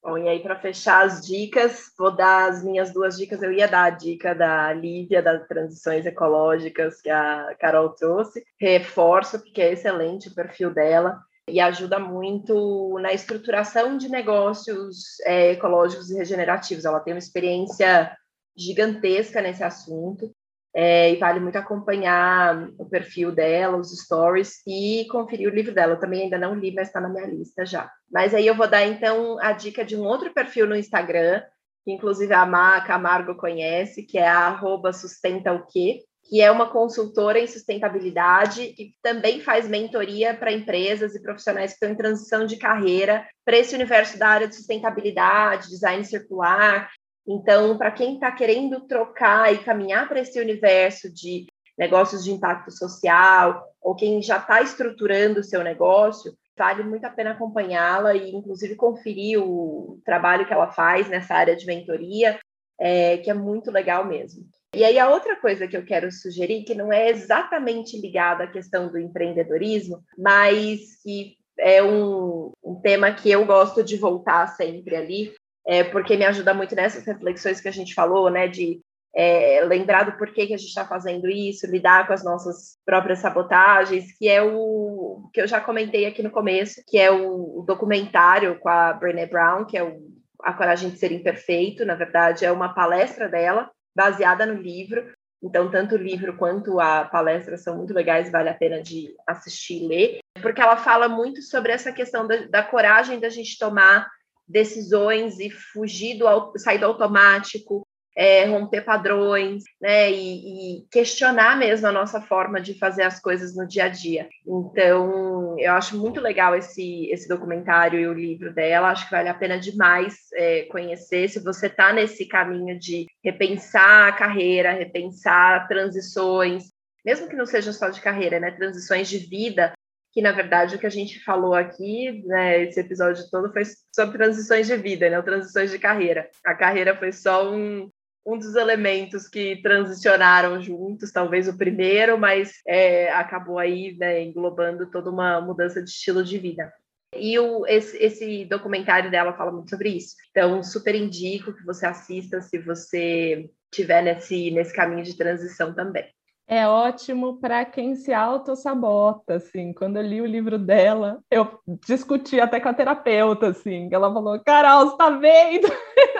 Bom, e aí, para fechar as dicas, vou dar as minhas duas dicas. Eu ia dar a dica da Lívia, das transições ecológicas que a Carol trouxe. Reforço, porque é excelente o perfil dela e ajuda muito na estruturação de negócios é, ecológicos e regenerativos. Ela tem uma experiência gigantesca nesse assunto é, e vale muito acompanhar o perfil dela, os stories e conferir o livro dela. Eu também ainda não li, mas está na minha lista já. Mas aí eu vou dar então a dica de um outro perfil no Instagram, que inclusive a Má Camargo conhece, que é a sustenta o quê? Que é uma consultora em sustentabilidade e também faz mentoria para empresas e profissionais que estão em transição de carreira para esse universo da área de sustentabilidade, design circular. Então, para quem está querendo trocar e caminhar para esse universo de negócios de impacto social, ou quem já está estruturando o seu negócio, vale muito a pena acompanhá-la e, inclusive, conferir o trabalho que ela faz nessa área de mentoria, é, que é muito legal mesmo. E aí, a outra coisa que eu quero sugerir, que não é exatamente ligada à questão do empreendedorismo, mas que é um, um tema que eu gosto de voltar sempre ali, é, porque me ajuda muito nessas reflexões que a gente falou, né, de é, lembrar do porquê que a gente está fazendo isso, lidar com as nossas próprias sabotagens, que é o que eu já comentei aqui no começo, que é o, o documentário com a Brené Brown, que é o A Coragem de Ser Imperfeito, na verdade, é uma palestra dela, baseada no livro. Então, tanto o livro quanto a palestra são muito legais, vale a pena de assistir e ler, porque ela fala muito sobre essa questão da, da coragem da gente tomar decisões e fugir do sair do automático, é, romper padrões, né? E, e, questionar mesmo a nossa forma de fazer as coisas no dia a dia. Então, eu acho muito legal esse, esse documentário e o livro dela. Acho que vale a pena demais é, conhecer. Se você está nesse caminho de repensar a carreira, repensar transições, mesmo que não seja só de carreira, né? Transições de vida, que na verdade o que a gente falou aqui, né, esse episódio todo foi sobre transições de vida, né, transições de carreira. A carreira foi só um, um dos elementos que transicionaram juntos, talvez o primeiro, mas é, acabou aí né, englobando toda uma mudança de estilo de vida. E o, esse, esse, documentário dela fala muito sobre isso. Então, super indico que você assista se você estiver nesse, nesse caminho de transição também é ótimo para quem se auto-sabota, assim. Quando eu li o livro dela, eu discuti até com a terapeuta, assim. Ela falou, Carol, você tá vendo? *laughs*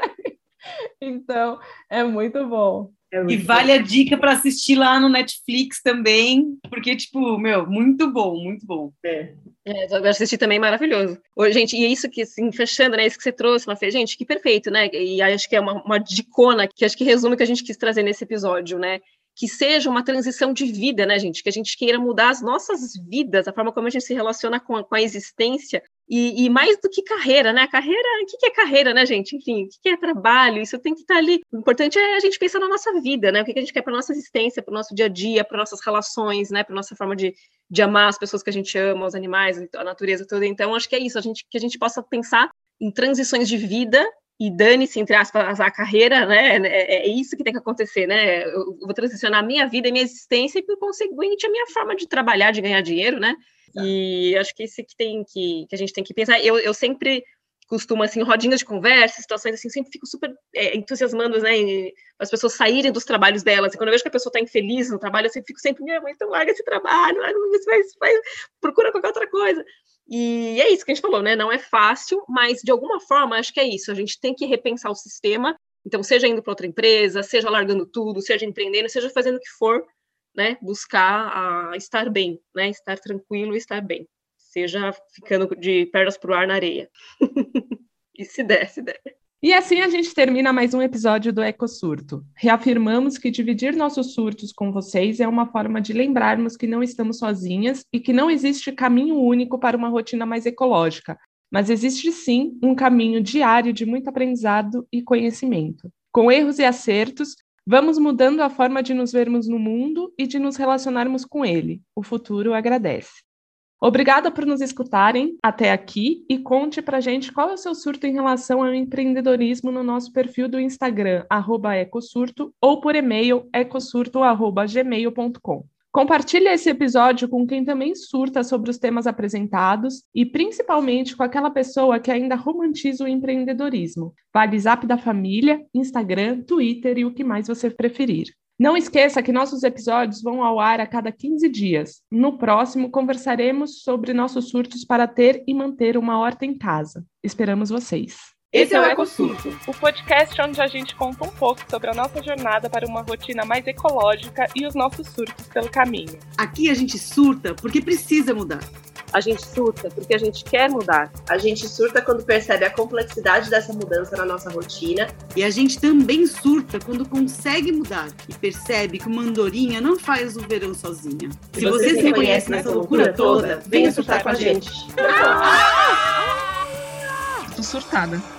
*laughs* então, é muito bom. É muito e vale bom. a dica para assistir lá no Netflix também, porque, tipo, meu, muito bom, muito bom. É. É, eu assisti também maravilhoso. Ô, gente, e é isso que, assim, fechando, né, isso que você trouxe, Mafê, gente, que perfeito, né, e acho que é uma, uma dicona que acho que resume o que a gente quis trazer nesse episódio, né, que seja uma transição de vida, né, gente? Que a gente queira mudar as nossas vidas, a forma como a gente se relaciona com a, com a existência, e, e, mais do que carreira, né? Carreira, o que, que é carreira, né, gente? Enfim, o que, que é trabalho? Isso tem que estar ali. O importante é a gente pensar na nossa vida, né? O que, que a gente quer para nossa existência, para o nosso dia a dia, para nossas relações, né? Para nossa forma de, de amar as pessoas que a gente ama, os animais, a natureza toda. Então, acho que é isso, a gente, que a gente possa pensar em transições de vida e dane-se, entre aspas, a carreira, né? É, é, isso que tem que acontecer, né? Eu vou transicionar a minha vida e minha existência e, por conseguinte, a minha forma de trabalhar, de ganhar dinheiro, né? E acho que isso que tem que, que a gente tem que pensar. Eu, eu sempre costumo, assim, rodinhas de conversa, situações assim, sempre fico super é, entusiasmando, né, as pessoas saírem dos trabalhos delas, e quando eu vejo que a pessoa está infeliz no trabalho, eu sempre fico sempre, minha mãe, então larga esse trabalho, larga, vai, vai, procura qualquer outra coisa. E é isso que a gente falou, né? Não é fácil, mas de alguma forma acho que é isso. A gente tem que repensar o sistema. Então, seja indo para outra empresa, seja largando tudo, seja empreendendo, seja fazendo o que for, né? Buscar a estar bem, né? Estar tranquilo estar bem. Seja ficando de pernas para o ar na areia. *laughs* e se der, se der. E assim a gente termina mais um episódio do Ecosurto. Reafirmamos que dividir nossos surtos com vocês é uma forma de lembrarmos que não estamos sozinhas e que não existe caminho único para uma rotina mais ecológica, mas existe sim um caminho diário de muito aprendizado e conhecimento. Com erros e acertos, vamos mudando a forma de nos vermos no mundo e de nos relacionarmos com ele. O futuro agradece. Obrigada por nos escutarem até aqui e conte pra gente qual é o seu surto em relação ao empreendedorismo no nosso perfil do Instagram, ecosurto, ou por e-mail, ecosurto.gmail.com. Compartilhe esse episódio com quem também surta sobre os temas apresentados e principalmente com aquela pessoa que ainda romantiza o empreendedorismo. Vale Zap da Família, Instagram, Twitter e o que mais você preferir. Não esqueça que nossos episódios vão ao ar a cada 15 dias. No próximo, conversaremos sobre nossos surtos para ter e manter uma horta em casa. Esperamos vocês. Esse é o EcoSurto, o podcast onde a gente conta um pouco sobre a nossa jornada para uma rotina mais ecológica e os nossos surtos pelo caminho. Aqui a gente surta porque precisa mudar. A gente surta porque a gente quer mudar. A gente surta quando percebe a complexidade dessa mudança na nossa rotina. E a gente também surta quando consegue mudar e percebe que uma andorinha não faz o verão sozinha. Se, Se você, se reconhece nessa loucura toda, venha surtar com a gente. Tô surtada.